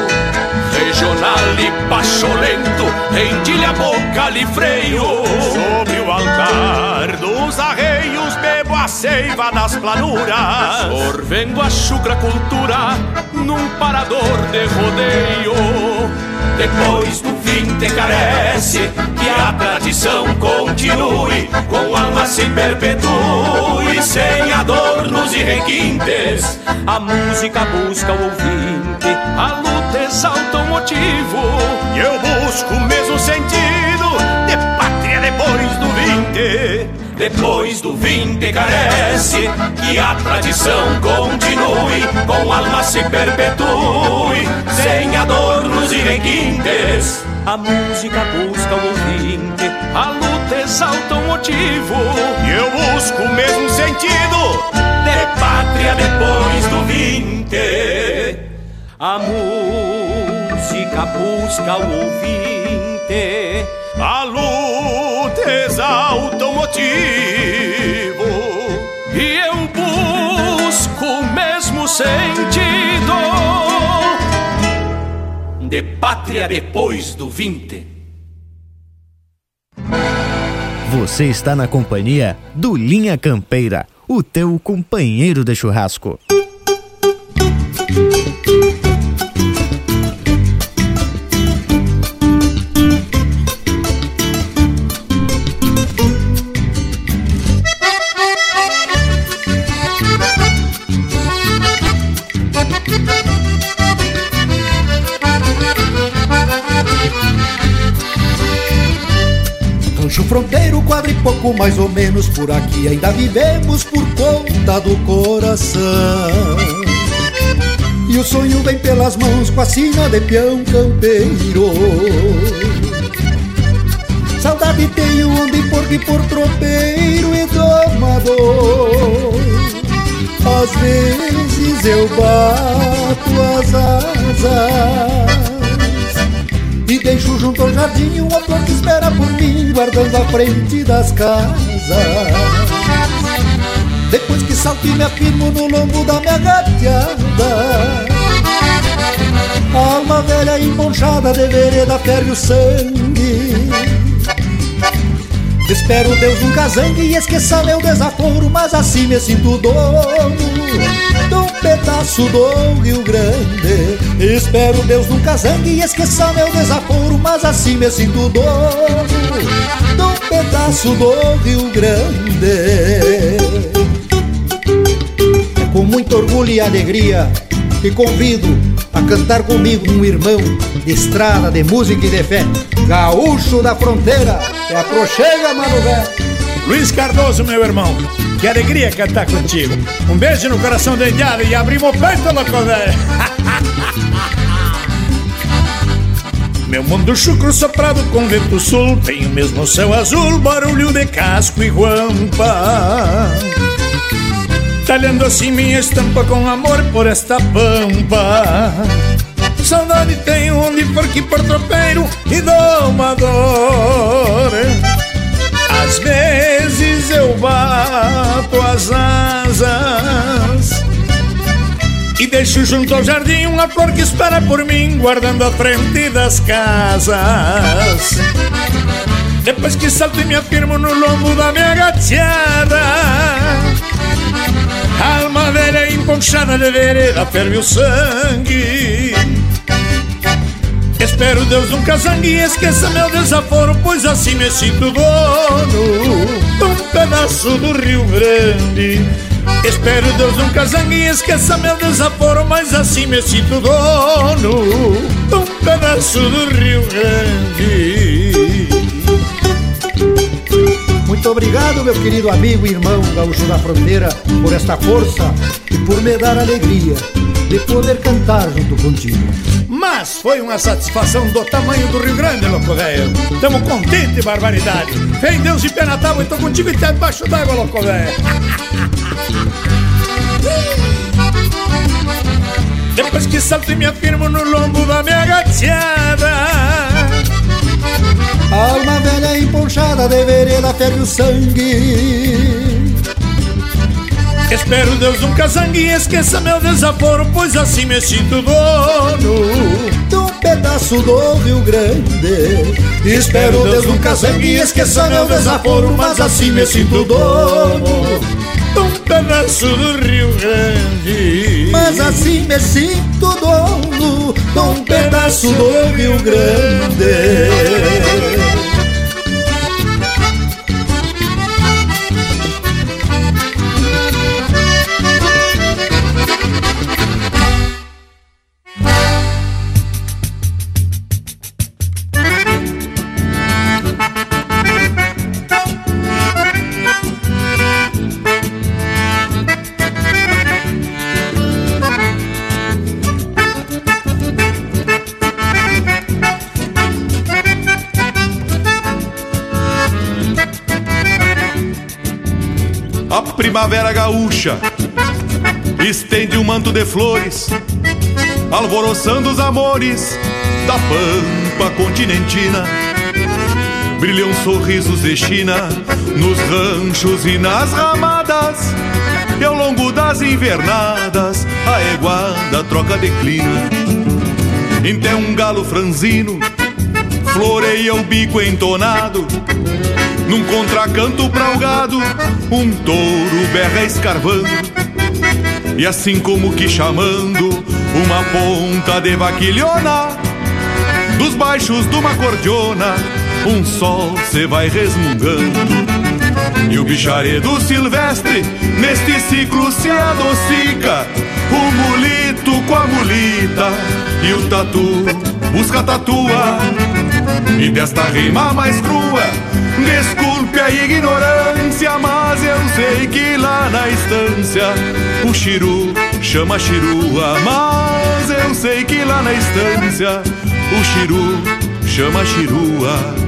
Speaker 10: Regional e pacholento, rendilha, boca freio. Sobre o altar dos arreios, bebo a seiva das planuras. Sorvendo a chucra cultura, num parador de rodeio. Depois do vinte carece que a tradição continue, com alma se perpetue, sem adornos e requintes.
Speaker 25: A música busca o ouvinte,
Speaker 10: exalta o motivo, e eu busco o mesmo sentido de pátria depois do vinte. Depois do vinte carece que a tradição continue, com alma se perpetue, sem adornos e requintes.
Speaker 25: A música busca o ouvinte,
Speaker 10: a luta exalta o motivo, e eu busco o mesmo sentido de pátria depois do vinte.
Speaker 25: A música busca o ouvinte,
Speaker 10: a luta exalta o motivo, e eu busco o mesmo sentido de pátria depois do vinte.
Speaker 2: Você está na companhia do Linha Campeira, o teu companheiro de churrasco.
Speaker 26: Pouco mais ou menos por aqui ainda vivemos por conta do coração. E o sonho vem pelas mãos com a sina de peão campeiro. Saudade tenho onde por que por tropeiro e domador. Às vezes eu bato as asas e deixo junto ao jardim uma flor que espera por mim, guardando a frente das casas. Depois que salto e me afirmo no lombo da minha gateada. A alma velha emponchada de vereda ferve o sangue. Espero Deus nunca zangue e esqueça meu desaforo, mas assim me sinto dono de um pedaço do Rio Grande. Espero Deus nunca zangue e esqueça meu desaforo, mas assim me sinto dono de um pedaço do Rio Grande. É com muito orgulho e alegria que convido a cantar comigo um irmão de estrada, de música e de fé, gaúcho da fronteira, é a prochega, mano velho.
Speaker 27: Luiz Cardoso, meu irmão, que alegria cantar contigo. Um beijo no coração da Indiada e abrimos o peito, louco velho. Meu mundo chucro soprado com vento sul Tem o mesmo céu azul, barulho de casco e guampa Talhando assim minha estampa com amor por esta pampa Saudade tenho onde for que por tropeiro e domador Às vezes eu bato as asas e deixo junto ao jardim uma flor que espera por mim, guardando a frente das casas. Depois que salto e me afirmo no lombo da minha gateada, alma velha emponchada de vereda ferve o sangue. Espero Deus nunca zangue esqueça meu desaforo, pois assim me sinto dono um pedaço do Rio Grande. Espero Deus nunca zangue esqueça meu desaforo, mas assim me sinto dono um pedaço do Rio Grande.
Speaker 26: Muito obrigado, meu querido amigo e irmão gaúcho da fronteira, por esta força e por me dar alegria de poder cantar junto contigo.
Speaker 27: Mas foi uma satisfação do tamanho do Rio Grande, louco velho. Tamo contente, barbaridade. Vem Deus de pé na tábua e tô contigo e até debaixo d'água, louco velho. Depois que salto e me afirmo no lombo da minha gateada
Speaker 26: A alma velha emponchada de vereda ferve o sangue
Speaker 27: Espero Deus nunca zangue e esqueça meu desaforo Pois assim me sinto dono
Speaker 26: De um pedaço do Rio Grande. Espero Deus nunca zangue e esqueça meu desaforo Mas assim me sinto dono
Speaker 27: De um pedaço do Rio Grande.
Speaker 26: Mas assim me sinto dono De um pedaço do Rio Grande
Speaker 28: estende um manto de flores, alvoroçando os amores da pampa continentina. Brilham sorrisos de China nos ranchos e nas ramadas, e ao longo das invernadas a eguada troca declina. Então um galo franzino floreia o bico entonado Num contracanto pra o gado, um touro berra escarvando. E assim como que chamando uma ponta de vaquilhona, dos baixos de uma cordiona, um sol se vai resmungando. E o bicharedo silvestre neste ciclo se adocica, o mulito com a mulita e o tatu busca tatua. E desta rima mais crua, desculpe a ignorância, mas eu sei que lá na estância o chiru chama chirua, mas eu sei que lá na estância o chiru chama chirua.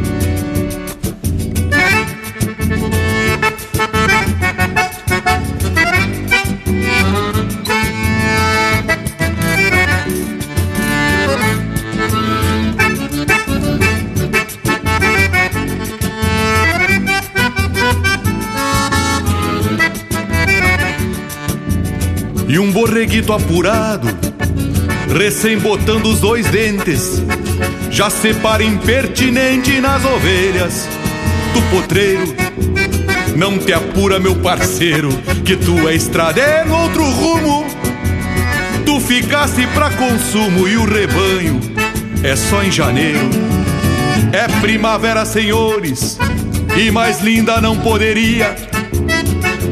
Speaker 28: E um borreguito apurado, recém botando os dois dentes, já separa impertinente nas ovelhas do potreiro. Não te apura, meu parceiro, que tu é estradeiro, outro rumo. Tu ficasse pra consumo e o rebanho é só em janeiro. É primavera, senhores, e mais linda não poderia.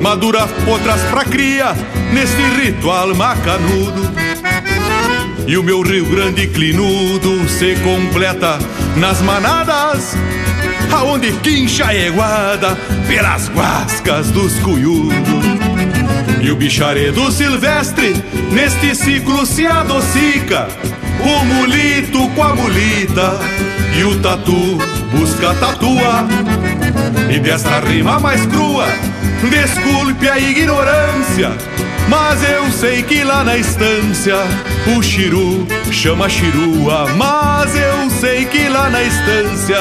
Speaker 28: Madura potras pra cria, neste ritual macanudo. E o meu Rio Grande clinudo se completa nas manadas, aonde quincha a eguada pelas guascas dos cuiudos. E o bicharedo silvestre neste ciclo se adocica, o mulito com a mulita e o tatu busca tatua. E desta rima mais crua, desculpe a ignorância, mas eu sei que lá na estância o chiru chama chirua. Mas eu sei que lá na estância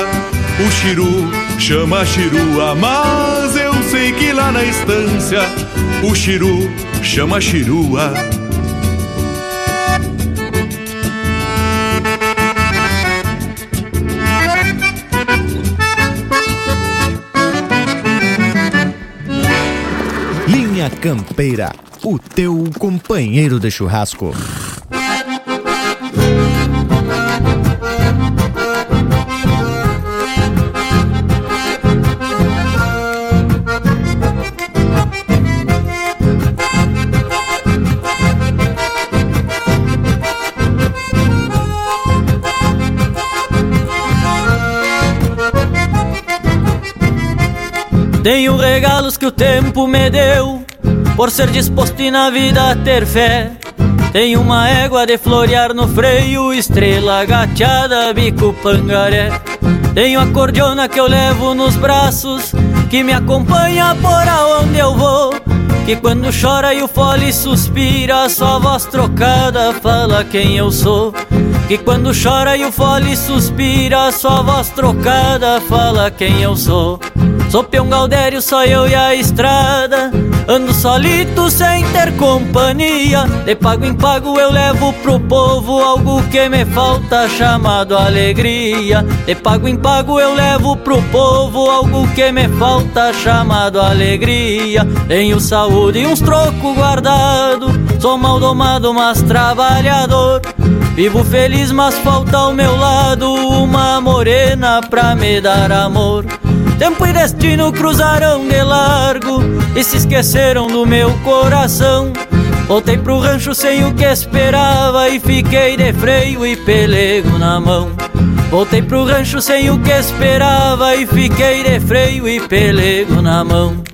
Speaker 28: o chiru chama chirua. Mas eu sei que lá na estância o chiru chama chirua.
Speaker 26: Linha Campeira, o teu companheiro de churrasco.
Speaker 29: Tenho regalos que o tempo me deu, por ser disposto e na vida ter fé. Tenho uma égua de florear no freio, estrela gateada, bico pangaré. Tenho a cordiona que eu levo nos braços, que me acompanha por aonde eu vou. Que quando chora e o fole suspira, sua voz trocada fala quem eu sou. Que quando chora e o fole suspira, sua voz trocada fala quem eu sou. Sou peão Galdério, só eu e a estrada. Ando solito sem ter companhia. De pago em pago eu levo pro povo Algo que me falta chamado alegria. De pago em pago eu levo pro povo Algo que me falta chamado alegria. Tenho saúde e uns trocos guardado. Sou mal domado, mas trabalhador. Vivo feliz, mas falta ao meu lado Uma morena pra me dar amor Tempo e destino cruzaram de largo e se esqueceram do meu coração. Voltei pro rancho sem o que esperava e fiquei de freio e pelego na mão. Voltei pro rancho sem o que esperava e fiquei de freio e pelego na mão.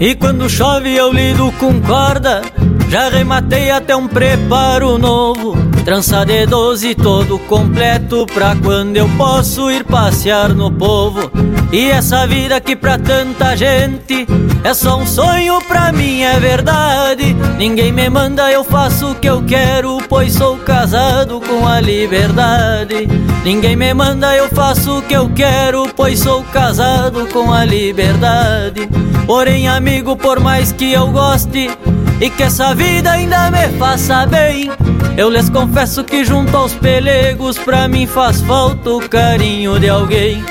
Speaker 29: E quando chove eu lido com corda. Já rematei até um preparo novo, trança de doze todo completo pra quando eu posso ir passear no povo. E essa vida que pra tanta gente é só um sonho, pra mim é verdade. Ninguém me manda, eu faço o que eu quero, pois sou casado com a liberdade. Ninguém me manda, eu faço o que eu quero, pois sou casado com a liberdade. Porém, amigo, por mais que eu goste e que essa vida ainda me faça bem. Eu lhes confesso que junto aos pelegos pra mim faz falta o carinho de alguém.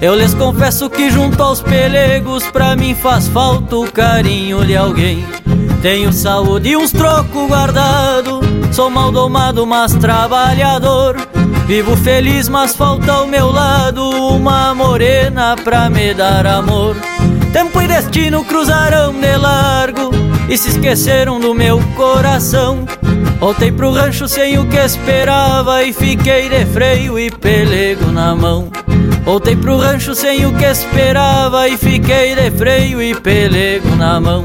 Speaker 29: Eu lhes confesso que junto aos pelegos pra mim faz falta o carinho de alguém. Tenho saúde e uns trocos guardado, sou mal domado, mas trabalhador. Vivo feliz, mas falta ao meu lado uma morena pra me dar amor. Tempo e destino cruzarão de largo e se esqueceram do meu coração. Voltei pro rancho sem o que esperava e fiquei de freio e pelego na mão. Voltei pro rancho sem o que esperava e fiquei de freio e pelego na mão.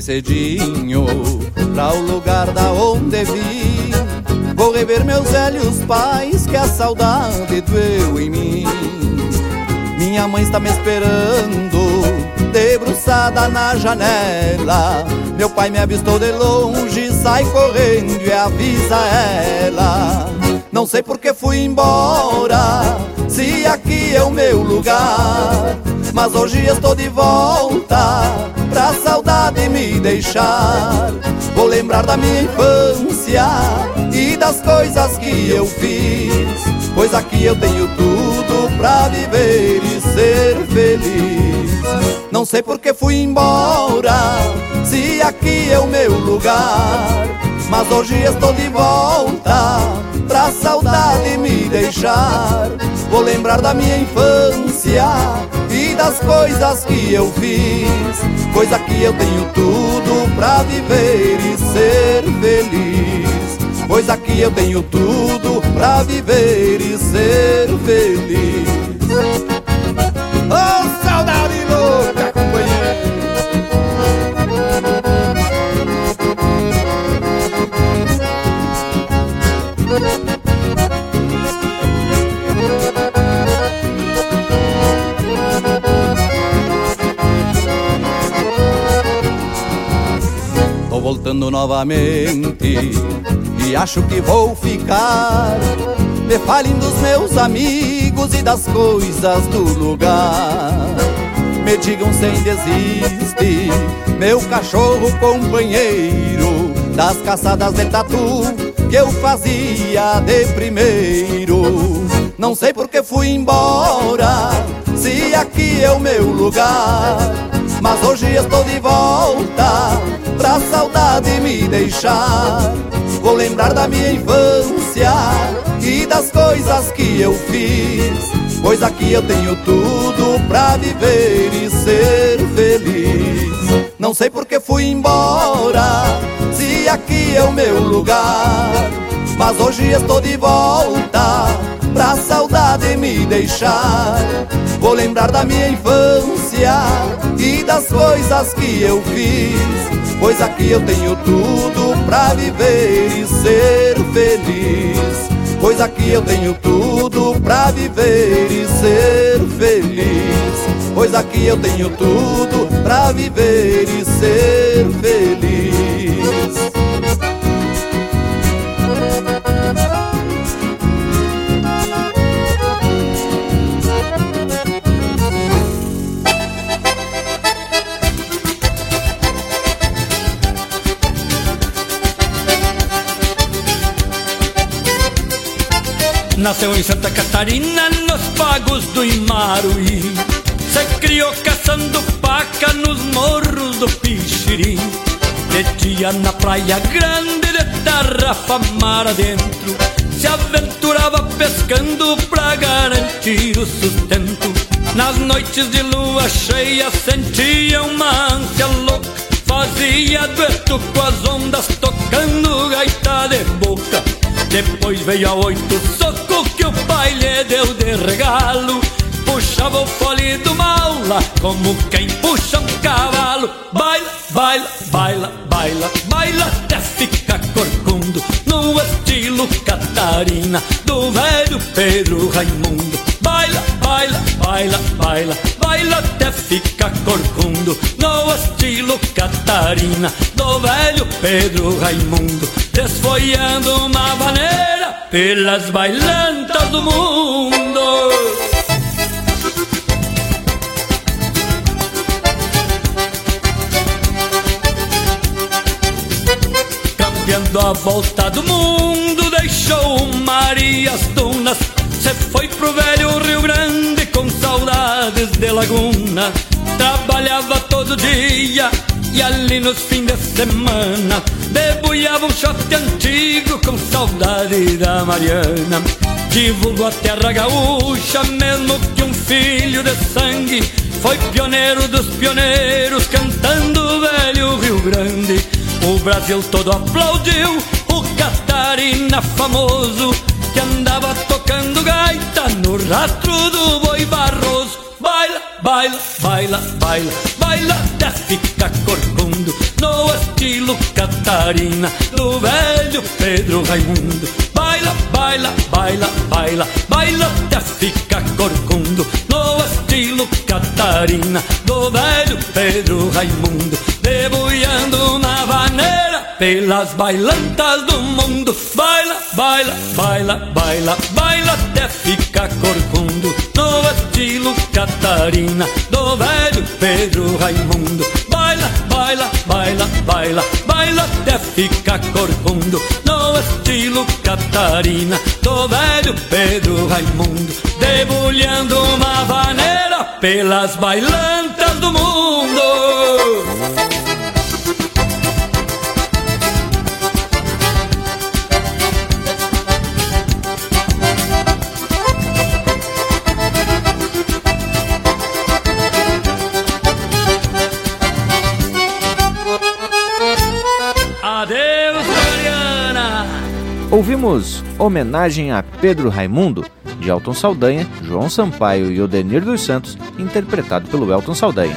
Speaker 30: Bem cedinho Pra o lugar da onde vim. Vou rever meus velhos pais Que a saudade doeu em mim. Minha mãe está me esperando Debruçada na janela. Meu pai me avistou de longe Sai correndo e avisa ela. Não sei por que fui embora Se aqui é o meu lugar. Mas hoje estou de volta pra saudade me deixar. Vou lembrar da minha infância e das coisas que eu fiz, pois aqui eu tenho tudo pra viver e ser feliz. Não sei por que fui embora, se aqui é o meu lugar, mas hoje estou de volta pra saudade me deixar. Vou lembrar da minha infância das coisas que eu fiz, pois aqui eu tenho tudo pra viver e ser feliz. Pois aqui eu tenho tudo pra viver e ser feliz. Oh, saudade louca, voltando novamente e acho que vou ficar. Me falem dos meus amigos e das coisas do lugar. Me digam sem desiste, meu cachorro companheiro das caçadas de tatu que eu fazia de primeiro. Não sei por que fui embora, se aqui é o meu lugar. Mas hoje estou de volta pra saudade me deixar. Vou lembrar da minha infância e das coisas que eu fiz. Pois aqui eu tenho tudo pra viver e ser feliz. Não sei por que fui embora, se aqui é o meu lugar. Mas hoje estou de volta pra saudade me deixar. Vou lembrar da minha infância e das coisas que eu fiz, pois aqui eu tenho tudo pra viver e ser feliz. Pois aqui eu tenho tudo pra viver e ser feliz. Pois aqui eu tenho tudo pra viver e ser
Speaker 9: Nasceu em Santa Catarina, nos pagos do Imaruí. Se criou caçando paca nos morros do Pixirim. De dia na praia grande, de tarrafa mar adentro. Se aventurava pescando pra garantir o sustento. Nas noites de lua cheia sentia uma ânsia louca. Fazia dueto com as ondas tocando gaita de boca. Depois veio a oito soco que o pai lhe deu de regalo. Puxava o fole do maula como quem puxa um cavalo. Baila, baila, baila, baila, baila até ficar corcundo No estilo Catarina do velho Pedro Raimundo. Baila, baila, baila, baila, baila até ficar corcundo No estilo Catarina do velho Pedro Raimundo Desfolhando uma maneira pelas bailantas do mundo Campeando a volta do mundo Deixou Marias Dunas. Se foi pro velho Rio Grande Com saudades de laguna. Trabalhava todo dia E ali nos fins de semana Debulhava um shot antigo Com saudade da Mariana. Divulgou a terra gaúcha Mesmo que um filho de sangue Foi pioneiro dos pioneiros Cantando o velho Rio Grande O Brasil todo aplaudiu O Catarina famoso Que andava tocando gaita No rastro do boi barroso. Baila, baila, baila, baila, baila até ficar corcundo No estilo Catarina do velho Pedro Raimundo. Baila, baila, baila, baila, baila até ficar corcundo No estilo Catarina do velho Pedro Raimundo Debulhando na vaneira pelas bailantas do mundo. Baila, baila, baila, baila, baila até ficar corcundo No estilo Catarina do velho Pedro Raimundo. Baila, baila, baila, baila, baila até ficar corcundo No estilo Catarina do velho Pedro Raimundo. Debulhando uma vaneira pelas bailantas do mundo
Speaker 2: Ouvimos Homenagem a Pedro Raimundo, de Elton Saldanha, João Sampaio e Odenir dos Santos, interpretado pelo Elton Saldanha.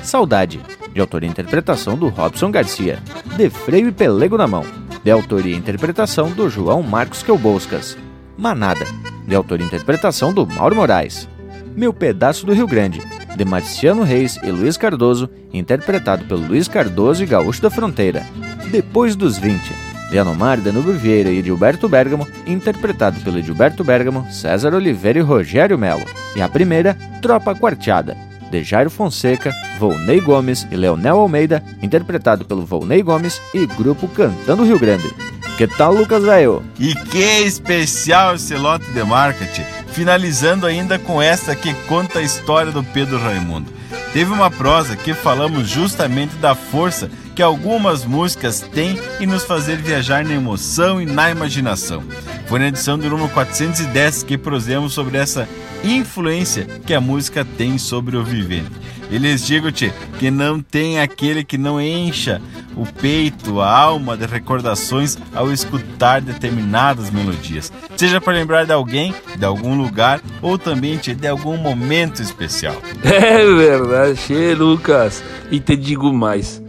Speaker 2: Saudade, de autoria e interpretação do Robson Garcia. De Freio e Pelego na Mão, de autoria e interpretação do João Marcos Quelboscas. Manada, de autoria e interpretação do Mauro Moraes. Meu Pedaço do Rio Grande, de Marciano Reis e Luiz Cardoso, interpretado pelo Luiz Cardoso e Gaúcho da Fronteira. Depois dos 20, de Anomar Danúbio Vieira e Gilberto Bergamo, interpretado pelo Gilberto Bergamo, César Oliveira e Rogério Melo. E a primeira, Tropa Quarteada, de Jairo Fonseca, Volney Gomes e Leonel Almeida, interpretado pelo Volney Gomes e grupo Cantando Rio Grande. Que tal, Lucas Velho?
Speaker 4: E que especial esse lote de marketing! Finalizando ainda com esta que conta a história do Pedro Raimundo. Teve uma prosa que falamos justamente da força que algumas músicas têm em nos fazer viajar na emoção e na imaginação. Foi na edição do número 410 que prosemos sobre essa influência que a música tem sobre o vivente. E lhes digo-te que não tem aquele que não encha o peito, a alma de recordações ao escutar determinadas melodias. Seja para lembrar de alguém, de algum lugar ou também de algum momento especial.
Speaker 5: É verdade, che, Lucas. E te digo mais.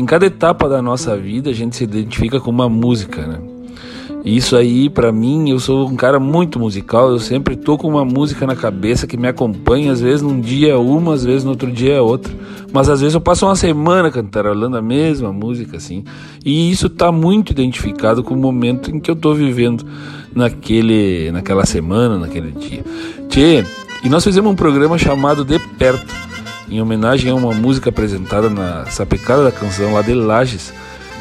Speaker 5: Em cada etapa da nossa vida a gente se identifica com uma música, né? Isso aí, para mim, eu sou um cara muito musical. Eu sempre tô com uma música na cabeça que me acompanha. Às vezes num dia é uma, às vezes no outro dia é outra. Mas às vezes eu passo uma semana cantarolando a mesma música, assim. E isso tá muito identificado com o momento em que eu tô vivendo naquele, naquela semana, naquele dia. Tchê, e nós fizemos um programa chamado De Perto, em homenagem a uma música apresentada na Sapecada da Canção lá de Lages,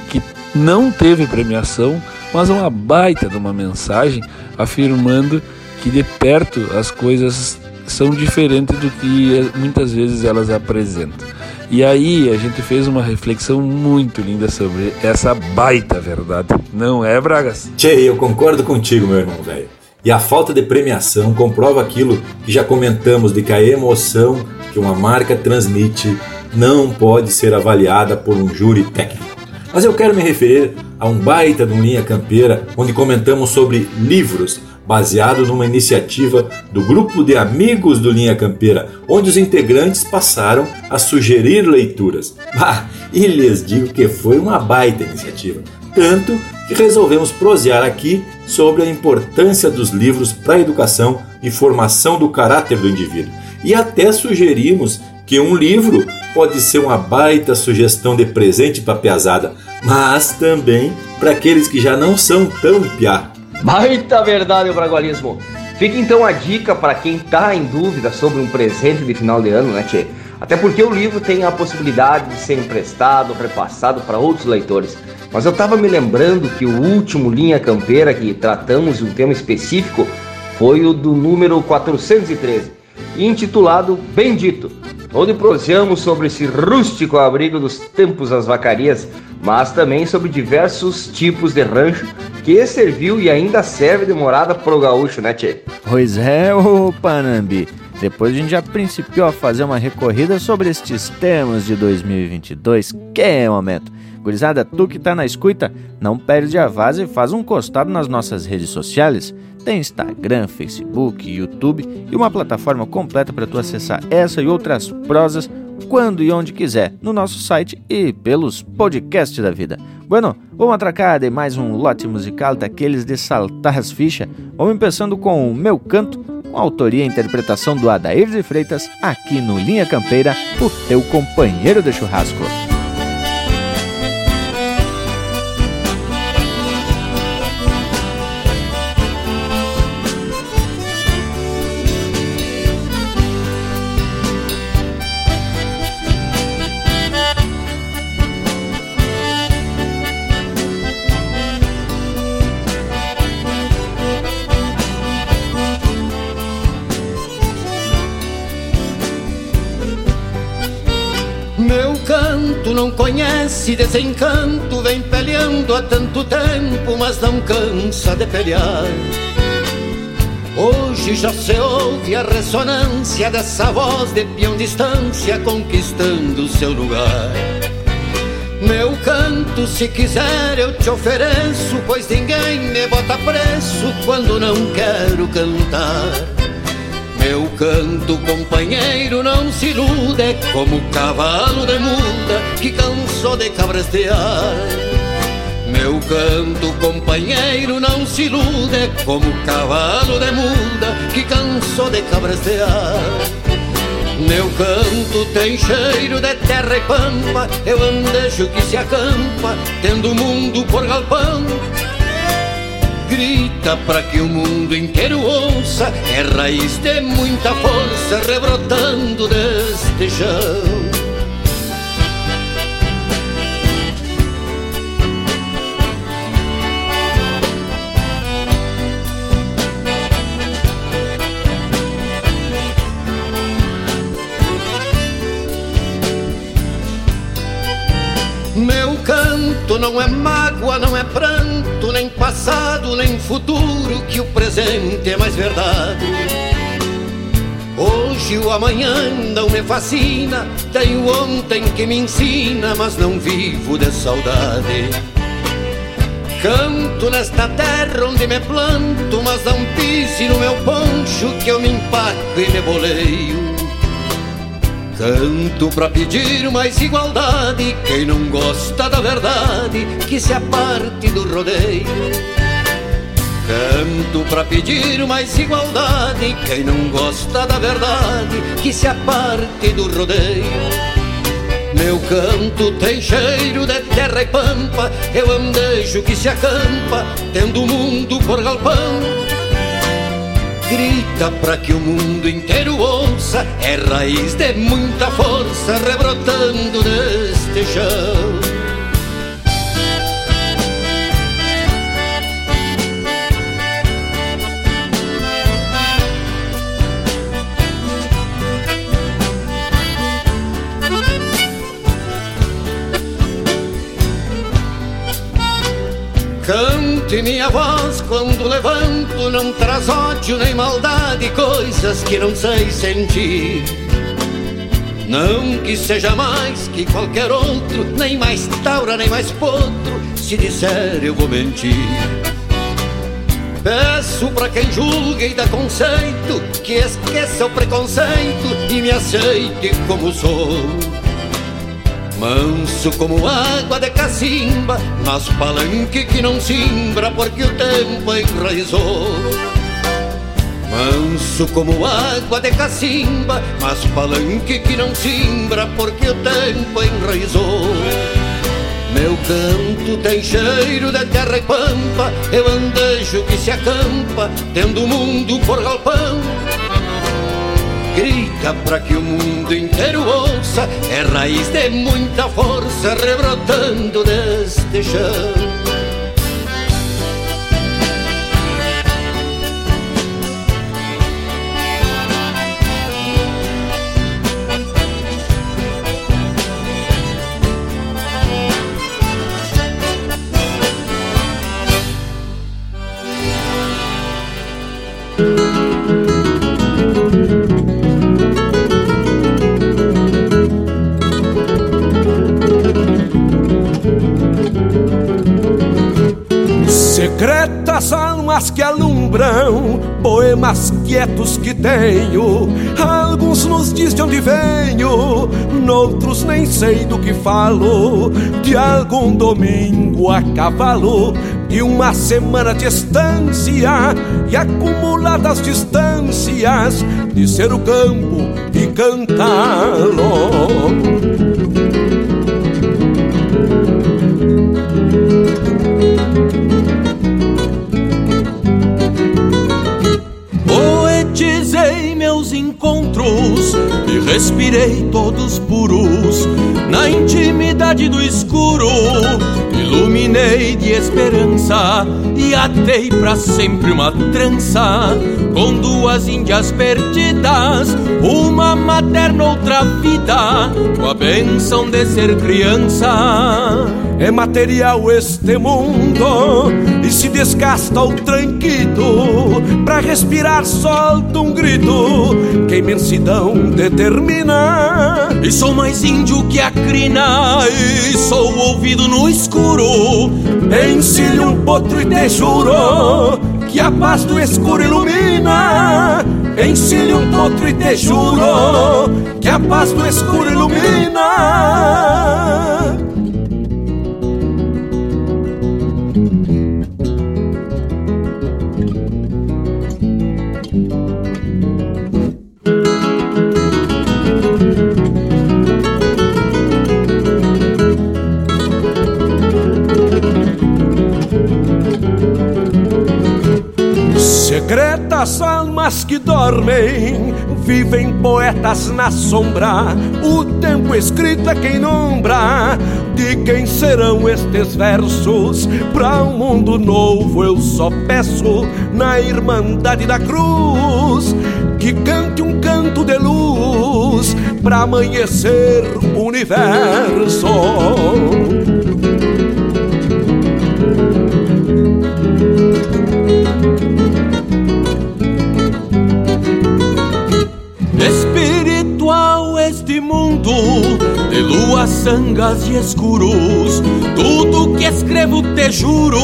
Speaker 5: que não teve premiação, mas uma baita de uma mensagem afirmando que de perto as coisas são diferentes do que muitas vezes elas apresentam. E aí a gente fez uma reflexão muito linda sobre essa baita verdade, não é, Bragas?
Speaker 1: Tchê, eu concordo contigo, meu irmão velho. E a falta de premiação comprova aquilo que já comentamos de que a emoção que uma marca transmite não pode ser avaliada por um júri técnico. Mas eu quero me referir a um baita de um linha campeira onde comentamos sobre livros baseado numa iniciativa do grupo de amigos do Linha Campeira, onde os integrantes passaram a sugerir leituras. Ah, e lhes digo que foi uma baita iniciativa, tanto que resolvemos prosear aqui sobre a importância dos livros para a educação e formação do caráter do indivíduo. E até sugerimos que um livro pode ser uma baita sugestão de presente para a piazada, mas também para aqueles que já não são tão piá.
Speaker 24: Baita verdade o bragualismo. Fica então a dica para quem está em dúvida sobre um presente de final de ano, né, Tchê? Até porque o livro tem a possibilidade de ser emprestado, repassado para outros leitores. Mas eu estava me lembrando que o último Linha Campeira que tratamos de um tema específico foi o do número 413, intitulado Bendito, onde proseamos sobre esse rústico abrigo dos tempos das vacarias, mas também sobre diversos tipos de rancho que serviu e ainda serve de morada pro gaúcho, né, Tchê?
Speaker 2: Pois é, ô Panambi. Depois a gente já principiou a fazer uma recorrida sobre estes temas de 2022. Que momento! Gurizada, tu que tá na escuta, não perde a vaza e faz um costado nas nossas redes sociais. Tem Instagram, Facebook, YouTube e uma plataforma completa para tu acessar essa e outras prosas quando e onde quiser, no nosso site e pelos podcasts da vida. Bueno, vamos atracar de mais um lote musical daqueles de saltar as fichas. Vamos começando com o Meu Canto, com autoria e interpretação do Adair de Freitas, aqui no Linha Campeira, o teu companheiro de churrasco.
Speaker 14: Conhece desencanto, vem peleando há tanto tempo, mas não cansa de pelear. Hoje já se ouve a ressonância dessa voz de peão distância conquistando seu lugar. Meu canto, se quiser, eu te ofereço, pois ninguém me bota preço quando não quero cantar. Canto, companheiro, não se ilude como cavalo de muda que cansou de cabrestear. Meu canto, companheiro, não se ilude como cavalo de muda que cansou de cabrestear. Meu canto tem cheiro de terra e pampa, eu andejo que se acampa, tendo o mundo por galpão grita para que o mundo inteiro ouça, é raiz de muita força rebrotando deste chão. Meu canto não é mágoa, não é pranto, nem passado, nem futuro, que o presente é mais verdade. Hoje o amanhã não me fascina, tenho ontem que me ensina, mas não vivo de saudade. Canto nesta terra onde me planto, mas não pise no meu poncho que eu me empaco e me boleio. Canto pra pedir mais igualdade. Quem não gosta da verdade, que se aparte do rodeio. Canto pra pedir mais igualdade. Quem não gosta da verdade, que se aparte do rodeio. Meu canto tem cheiro de terra e pampa, eu andejo que se acampa, tendo o mundo por galpão grita para que o mundo inteiro ouça, é raiz de muita força rebrotando neste chão. Come e minha voz quando levanto não traz ódio nem maldade, coisas que não sei sentir. Não que seja mais que qualquer outro, nem mais taura, nem mais potro, se disser eu vou mentir. Peço pra quem julga e dá conceito que esqueça o preconceito e me aceite como sou. Manso como água de cacimba, mas palanque que não simbra porque o tempo enraizou. Manso como água de cacimba, mas palanque que não simbra porque o tempo enraizou. Meu canto tem cheiro de terra e pampa, eu andejo que se acampa, tendo o mundo por galpão. Grita pra que o mundo inteiro ouça, é raiz de muita força rebrotando deste chão.
Speaker 10: Secretas almas que alumbram, poemas quietos que tenho. Alguns nos diz de onde venho, noutros nem sei do que falo. De algum domingo a cavalo, de uma semana de estância e acumuladas distâncias de ser o campo e cantá-lo.
Speaker 16: Respirei todos puros na intimidade do escuro. Iluminei de esperança e atei pra sempre uma trança com duas índias perdidas, uma materna, outra vida, com a benção de ser criança.
Speaker 10: É material este mundo e se desgasta o tranquito. Pra respirar, solta um grito que a imensidão determina.
Speaker 16: E sou mais índio que a crina, e sou ouvido no escuro.
Speaker 10: Encilho um potro e te juro que a paz do escuro ilumina. Encilho um potro e te juro que a paz do escuro ilumina. Secretas almas que dormem, vivem poetas na sombra. O tempo escrito é quem nombra de quem serão estes versos. Pra um mundo novo eu só peço, na Irmandade da Cruz, que cante um canto de luz pra amanhecer o universo.
Speaker 16: Sangas e escuros. Tudo que escrevo te juro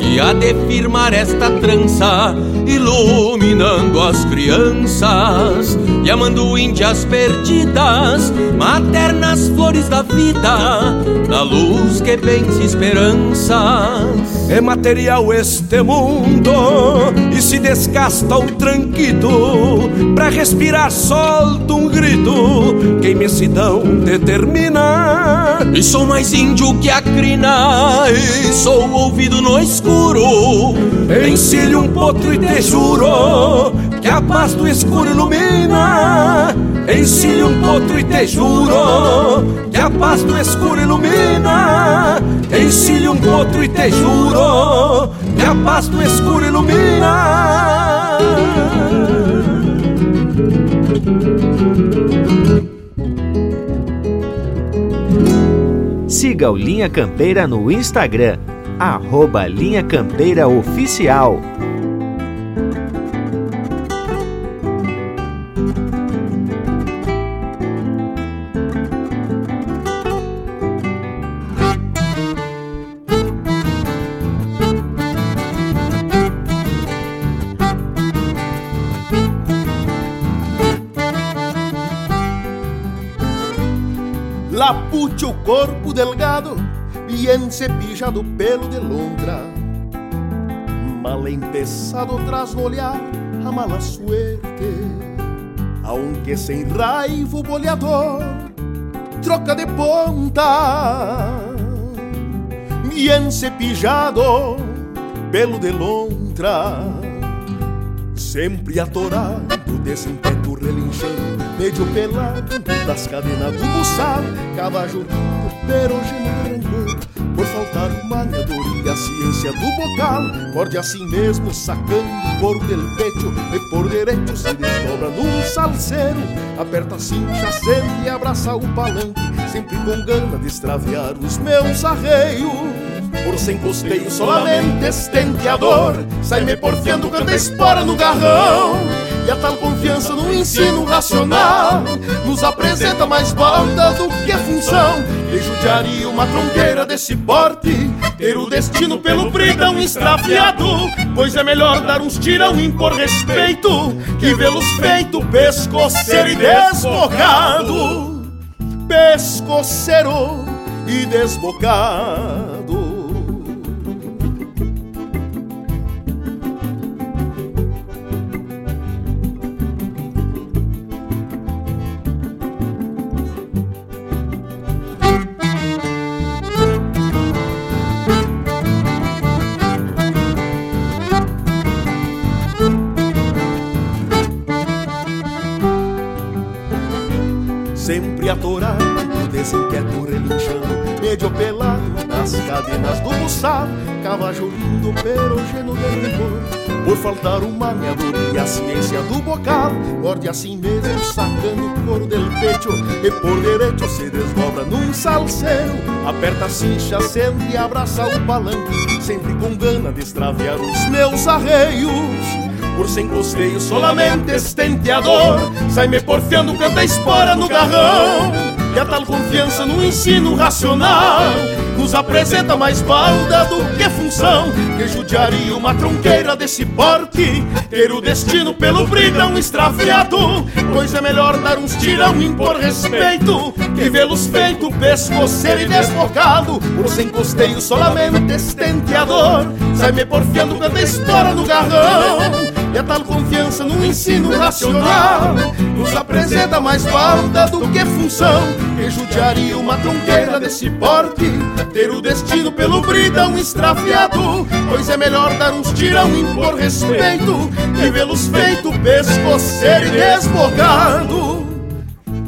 Speaker 16: que há de firmar esta trança, iluminando as crianças e amando índias perdidas, maternas flores da vida, na luz que vence esperanças.
Speaker 10: É material este mundo e se desgasta o tranquito. Pra respirar, solta um grito que imensidão determina.
Speaker 16: E sou mais índio que a crina, e sou ouvido no escuro.
Speaker 10: Encilho um potro e te juro que a paz do escuro ilumina. Encilho um potro e te juro que a paz do escuro ilumina. Encilho um potro e te juro que a paz do escuro ilumina.
Speaker 2: Siga o Linha Campeira no Instagram, arroba Linha Campeira Oficial.
Speaker 19: Corpo delgado, bien cepillado pelo de lontra. Mal empezado tras no olhar a mala suerte. Aunque sem raiva o boleador troca de ponta. Bien cepillado pelo de lontra. Sempre atorado desse impeto relinchando Medio pelado das cadenas do buçal Cavajo perogeno rancor Por faltar uma e a ciência do bocal Morde assim mesmo sacando o couro del pecho E por direito se desdobra num salseiro Aperta assim, acende e abraça o palanque Sempre com gana de extraviar os meus arreios. Por sem custeio solamente estenteador Sai-me porfiando canta espora no garrão E a tal confiança no ensino racional Nos apresenta mais banda do que função E judiaria uma tronqueira desse porte Ter o destino pelo bridão extraviado. Pois é melhor dar uns tirão e impor respeito Que vê-los feito pescoceiro e desbocado. Pescoceiro e desbocado cadenas do buçal, cavajo lindo, perogeno de rigor, por faltar uma e a ciência do bocal, morde assim mesmo, sacando o couro del pecho, e por direito se desdobra num salseiro, aperta a cincha, acende e abraça o palanque, sempre com gana de extraviar os meus arreios por sem costeio, solamente estenteador. Sai-me porfiando, canta espora no garrão. E a tal confiança no ensino racional nos apresenta mais balda do que função. Que judiaria uma tronqueira desse porte, ter o destino pelo bridão extraviado. Pois é melhor dar uns tirão e impor respeito, que vê-los feito pescoceiro e desbocado. Por sem costeio, solamente estenteador. Sai-me porfiando, canta espora no garrão. E a tal confiança no ensino racional Nos apresenta mais falta do que função. Que judiaria uma tronqueira desse porte Ter o destino pelo bridão extraviado Pois é melhor dar uns tirão e impor respeito Que vê-los feito pescoceiro e desbocado.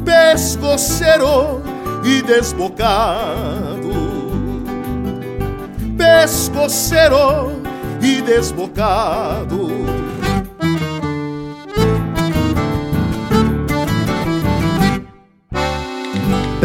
Speaker 19: Pescoceiro e desbocado. Pescoceiro e desbocado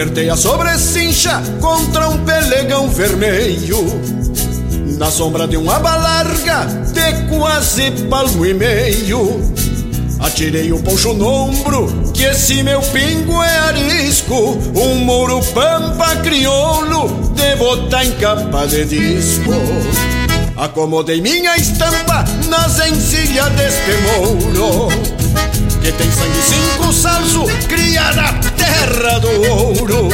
Speaker 19: Apertei a sobrecincha contra um pelegão vermelho. Na sombra de uma larga de quase palmo e meio. Atirei o poncho no ombro, que esse meu pingo é arisco. Um mouro pampa crioulo, de botar em capa de disco. Acomodei minha estampa nas encilhas deste mouro Que tem sangue. Cinco salso, cria na terra do ouro.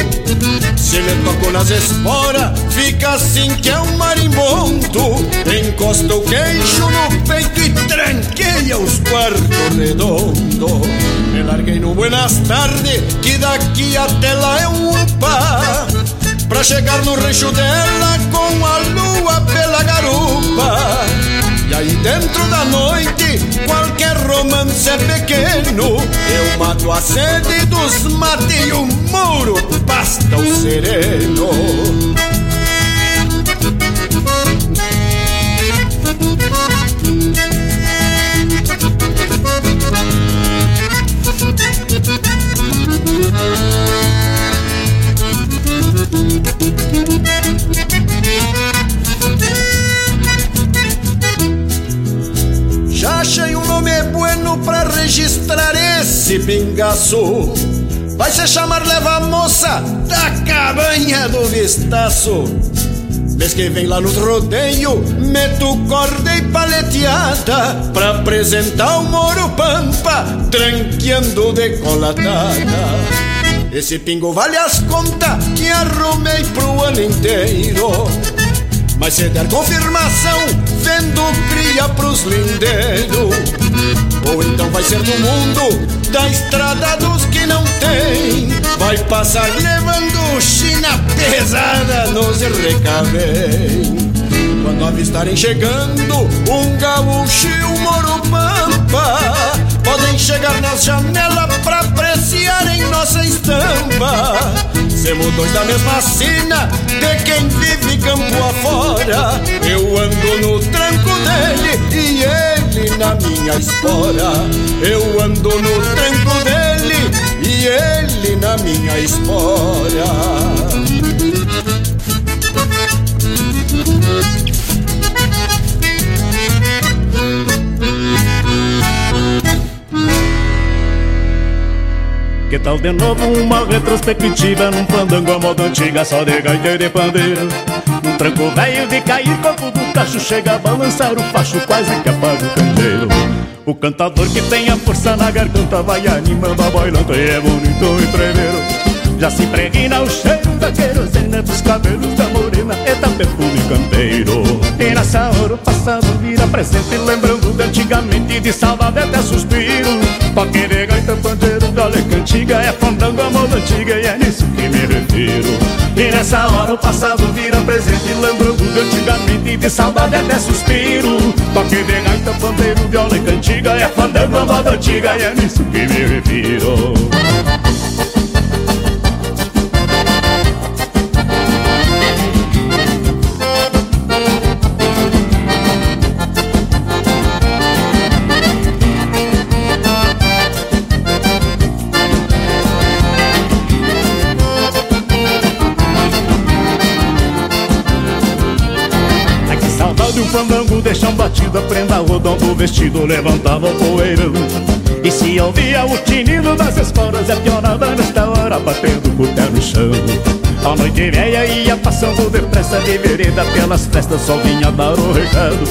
Speaker 19: Se ele toco nas esporas, fica assim que é um marimbondo. Encosta o queixo no peito e tranqueia os quartos redondos Me larguei no Buenas Tardes, que daqui até lá é um upa Pra chegar no rancho dela com a lua pela garupa
Speaker 31: E aí dentro da noite, qualquer romance é pequeno. Eu mato a sede dos mate e o muro basta o sereno. Esse pingaço. Vai se chamar Leva Moça da Cabanha do Vistaço. Mês que vem lá no rodeio, meto corda e paleteada Pra apresentar o Moro Pampa, tranqueando decolatada Esse pingo vale as contas que arrumei pro ano inteiro Mas se der confirmação, vendo cria pros lindeiros Ou então vai ser no mundo da estrada dos que não tem Vai passar levando China pesada nos recabem Quando avistarem chegando um gaúcho e um moro pampa Podem chegar nas janelas pra apreciarem nossa estampa Semos dois da mesma sina de quem vive campo afora. Eu ando no tranco dele e ele na minha espora. Eu ando no tranco dele e ele na minha espora
Speaker 13: Que tal de novo uma retrospectiva num fandango a moda antiga só de gaita e de pandeiro? Num tranco velho de cair corpo do cacho chega a balançar o facho quase que apaga o candeeiro. O cantador que tem a força na garganta vai animando a bailanta e é bonito e treveiro já se impregna o cheiro da querosena dos cabelos da morena Eita perfume campeiro E nessa hora o passado vira presente Lembrando de antigamente de saudade até suspiro. De gaita pandeiro, viola cantiga É fandango a moda antiga e é nisso que me refiro. E nessa hora o passado vira presente Lembrando de antigamente de saudade até suspiro. De gaita pandeiro, viola cantiga É fandango a moda antiga e é nisso que me refiro um fandango deixam batida Prenda rodão do vestido levantava o poeirão. E se ouvia o tinido das esporas É pionada nesta hora batendo o pé no chão. A noite velha ia passando depressa de vereda Pelas festas só vinha dar o recado.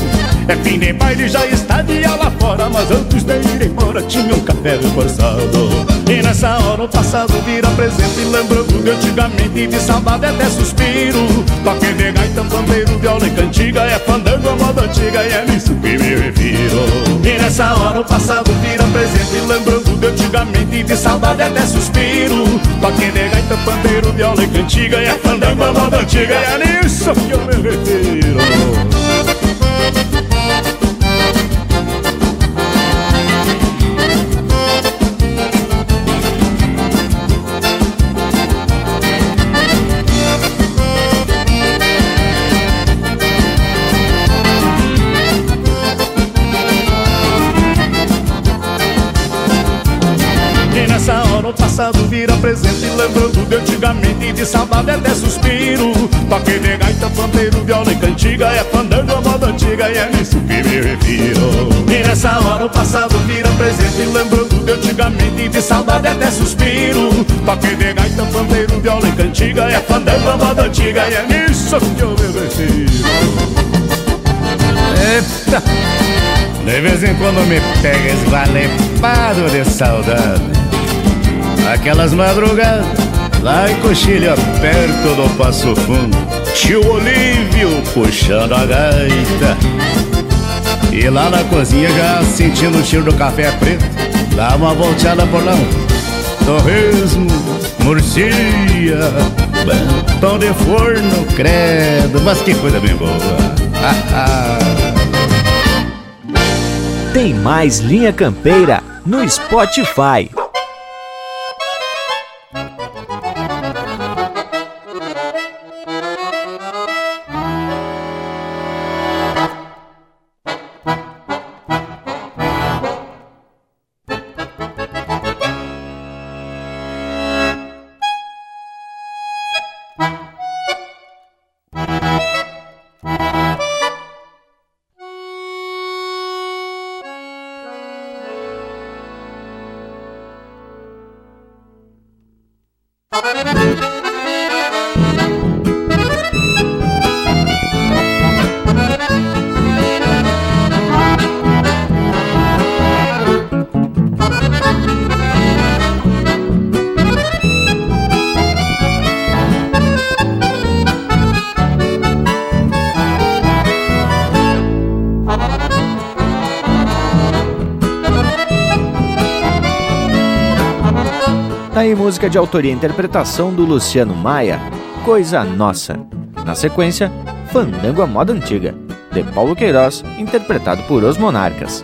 Speaker 13: É fim de baile já está dia lá fora Mas antes de ir embora tinha um café reforçado E nessa hora o passado vira presente Lembrando de antigamente de saudade até suspiro. Toque de gaita, pandeiro, viola e cantiga É fandango a moda antiga e é nisso que me refiro. E nessa hora o passado vira presente Lembrando de antigamente de saudade até suspiro. Toque de gaita, pandeiro, viola e cantiga é fandango a moda antiga e é nisso que eu me refiro passado vira presente Lembrando de antigamente de saudade até suspiro. Toque de gaita, pandeiro, viola e cantiga É fandango a moda antiga e é nisso que me refiro. E nessa hora o passado vira presente Lembrando de antigamente de saudade até suspiro. Toque de gaita, pandeiro, viola e cantiga É fandango a moda antiga e é nisso que eu me refiro. Eita! De vez em quando me pega esvalepado de saudade Aquelas madrugadas lá em Coxilha, perto do Passo Fundo Tio Olívio puxando a gaita. E lá na cozinha já sentindo o cheiro do café preto Dá uma volteada por lá. Torresmo, murcia, pão de forno, credo Mas que coisa bem boa.
Speaker 26: Tem mais Linha Campeira no Spotify. Música de autoria e interpretação do Luciano Maia, Coisa Nossa. Na sequência, Fandango à Moda Antiga, de Paulo Queiroz, interpretado por Os Monarcas.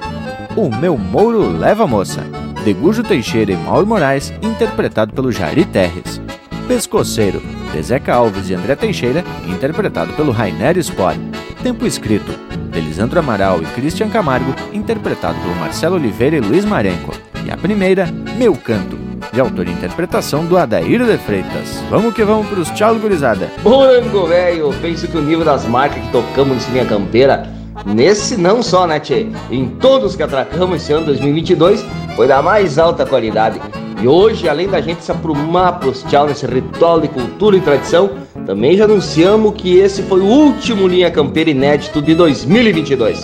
Speaker 26: O Meu Mouro Leva Moça, de Gujo Teixeira e Mauro Moraes, interpretado pelo Jari Terres. Pescoceiro, de Zeca Alves e André Teixeira, interpretado pelo Rainer Spore. Tempo Escrito, de Lisandro Amaral e Christian Camargo, interpretado pelo Marcelo Oliveira e Luiz Marenco. E a primeira, Meu Canto, de autor e interpretação do Adair de Freitas. Vamos que vamos pros tchau, gurizada.
Speaker 24: Morango velho, penso que o nível das marcas que tocamos nesse linha campeira, nesse não só, né, tchê? Em todos que atracamos esse ano 2022, foi da mais alta qualidade. E hoje, além da gente se aprumar pros tchau nesse ritual de cultura e tradição, também já anunciamos que esse foi o último linha campeira inédito de 2022.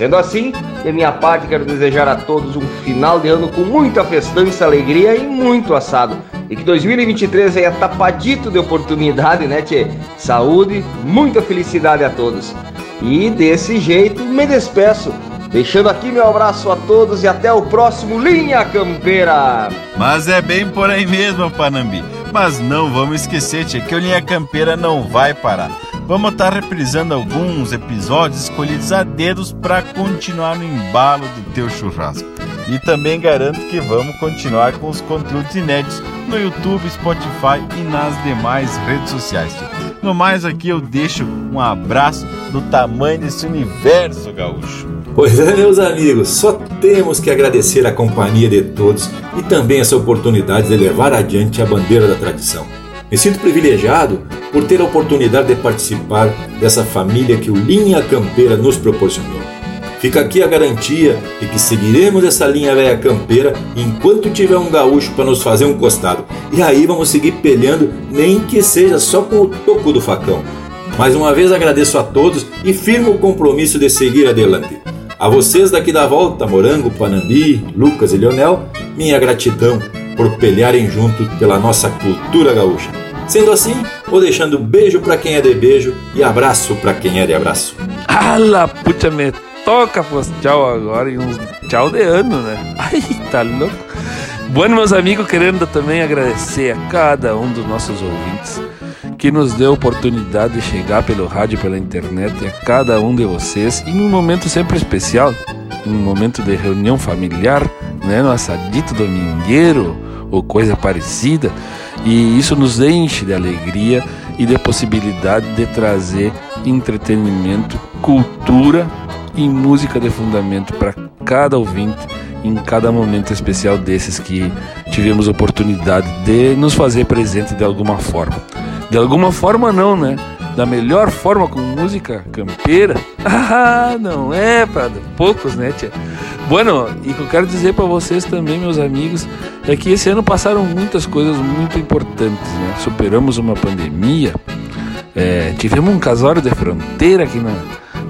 Speaker 24: Sendo assim, de minha parte, quero desejar a todos um final de ano com muita festança, alegria e muito assado. E que 2023 venha tapadito de oportunidade, né, tchê? Saúde, muita felicidade a todos. E desse jeito, me despeço. Deixando aqui meu abraço a todos e até o próximo Linha Campeira.
Speaker 4: Mas é bem por aí mesmo, Panambi. Mas não vamos esquecer, tchê, que o Linha Campeira não vai parar. Vamos estar tá reprisando alguns episódios escolhidos a dedos para continuar no embalo do teu churrasco. E também garanto que vamos continuar com os conteúdos inéditos no YouTube, Spotify e nas demais redes sociais. No mais aqui eu deixo um abraço do tamanho desse universo gaúcho.
Speaker 1: Pois é, meus amigos, só temos que agradecer a companhia de todos e também essa oportunidade de levar adiante a bandeira da tradição. Me sinto privilegiado por ter a oportunidade de participar dessa família que o Linha Campeira nos proporcionou. Fica aqui a garantia de que seguiremos essa linha velha campeira enquanto tiver um gaúcho para nos fazer um costado. E aí vamos seguir peleando, nem que seja só com o toco do facão. Mais uma vez agradeço a todos e firmo o compromisso de seguir adelante. A vocês daqui da volta, Morango, Panambi, Lucas e Leonel, minha gratidão por pelearem junto pela nossa cultura gaúcha. Sendo assim, vou deixando beijo para quem é de beijo e abraço para quem é de abraço.
Speaker 5: Ala, puta, me toca fosse tchau agora e uns tchau de ano, né? [LAUGHS] Ai, tá louco. Bueno, meus amigos, querendo também agradecer a cada um dos nossos ouvintes que nos deu a oportunidade de chegar pelo rádio, pela internet, e a cada um de vocês, e num momento sempre especial, um momento de reunião familiar, né, no assadito domingueiro ou coisa parecida, e isso nos enche de alegria e de possibilidade de trazer entretenimento, cultura e música de fundamento para cada ouvinte em cada momento especial desses que tivemos oportunidade de nos fazer presente de alguma forma. De alguma forma não, né? Da melhor forma com música campeira. [LAUGHS] Ah, não é para poucos, né, tia? Bueno, e o que eu quero dizer para vocês também, meus amigos, é que esse ano passaram muitas coisas muito importantes, né? Superamos uma pandemia, é, tivemos um casório de fronteira aqui na,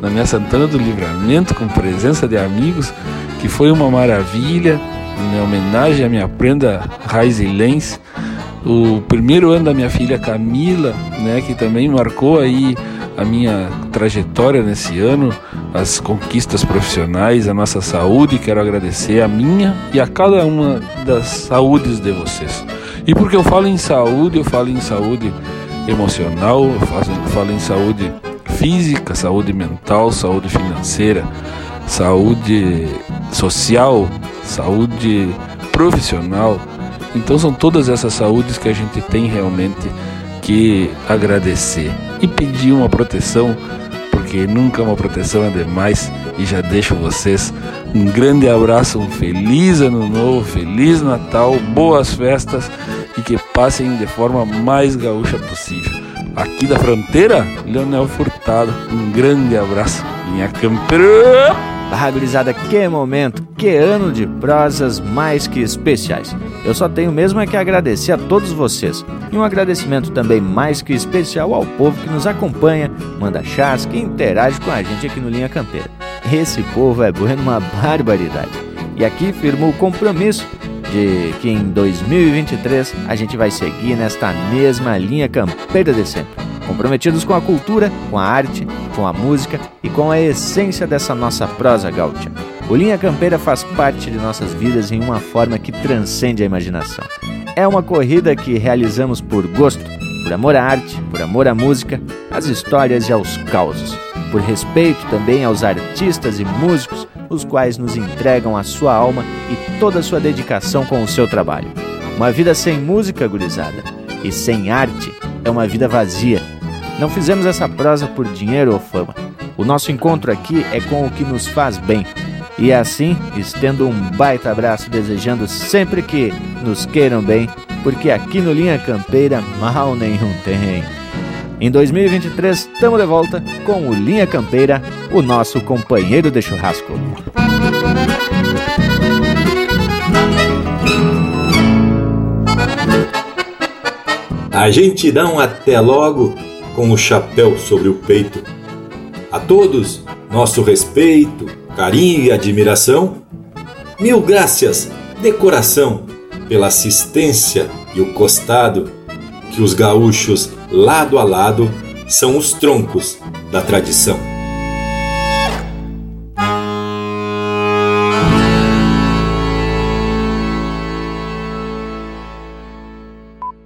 Speaker 5: na minha Santana do Livramento, com presença de amigos, que foi uma maravilha, em homenagem à minha prenda raizilense. O primeiro ano da minha filha Camila, né, que também marcou aí a minha trajetória nesse ano, as conquistas profissionais, a nossa saúde. Quero agradecer a minha e a cada uma das saúdes de vocês. E porque eu falo em saúde, eu falo em saúde emocional, eu falo em saúde física, saúde mental, saúde financeira, saúde social, saúde profissional. Então são todas essas saúdes que a gente tem realmente que agradecer e pedir uma proteção, porque nunca uma proteção é demais. E já deixo vocês um grande abraço, um feliz ano novo, feliz Natal, boas festas e que passem de forma mais gaúcha possível. Aqui da fronteira, Leonel Furtado, um grande abraço, minha campeã!
Speaker 2: Gurizada, que momento, que ano de prosas mais que especiais. Eu só tenho mesmo é que agradecer a todos vocês. E um agradecimento também mais que especial ao povo que nos acompanha, manda chás, que interage com a gente aqui no Linha Campeira. Esse povo é bueno uma barbaridade. E aqui firmou o compromisso de que em 2023 a gente vai seguir nesta mesma linha campeira de sempre, comprometidos com a cultura, com a arte, com a música e com a essência dessa nossa prosa gaúcha. O Linha Campeira faz parte de nossas vidas em uma forma que transcende a imaginação. É uma corrida que realizamos por gosto, por amor à arte, por amor à música, às histórias e aos causos, por respeito também aos artistas e músicos os quais nos entregam a sua alma e toda a sua dedicação com o seu trabalho. Uma vida sem música, gurizada, e sem arte é uma vida vazia. Não fizemos essa prosa por dinheiro ou fama. O nosso encontro aqui é com o que nos faz bem. E assim, estendo um baita abraço desejando sempre que nos queiram bem, porque aqui no Linha Campeira mal nenhum tem. Em 2023, estamos de volta com o Linha Campeira, o nosso companheiro de churrasco.
Speaker 1: A gente dá um até logo com o chapéu sobre o peito. A todos, nosso respeito, carinho e admiração. Mil graças de coração pela assistência e o costado que os gaúchos lado a lado, são os troncos da tradição.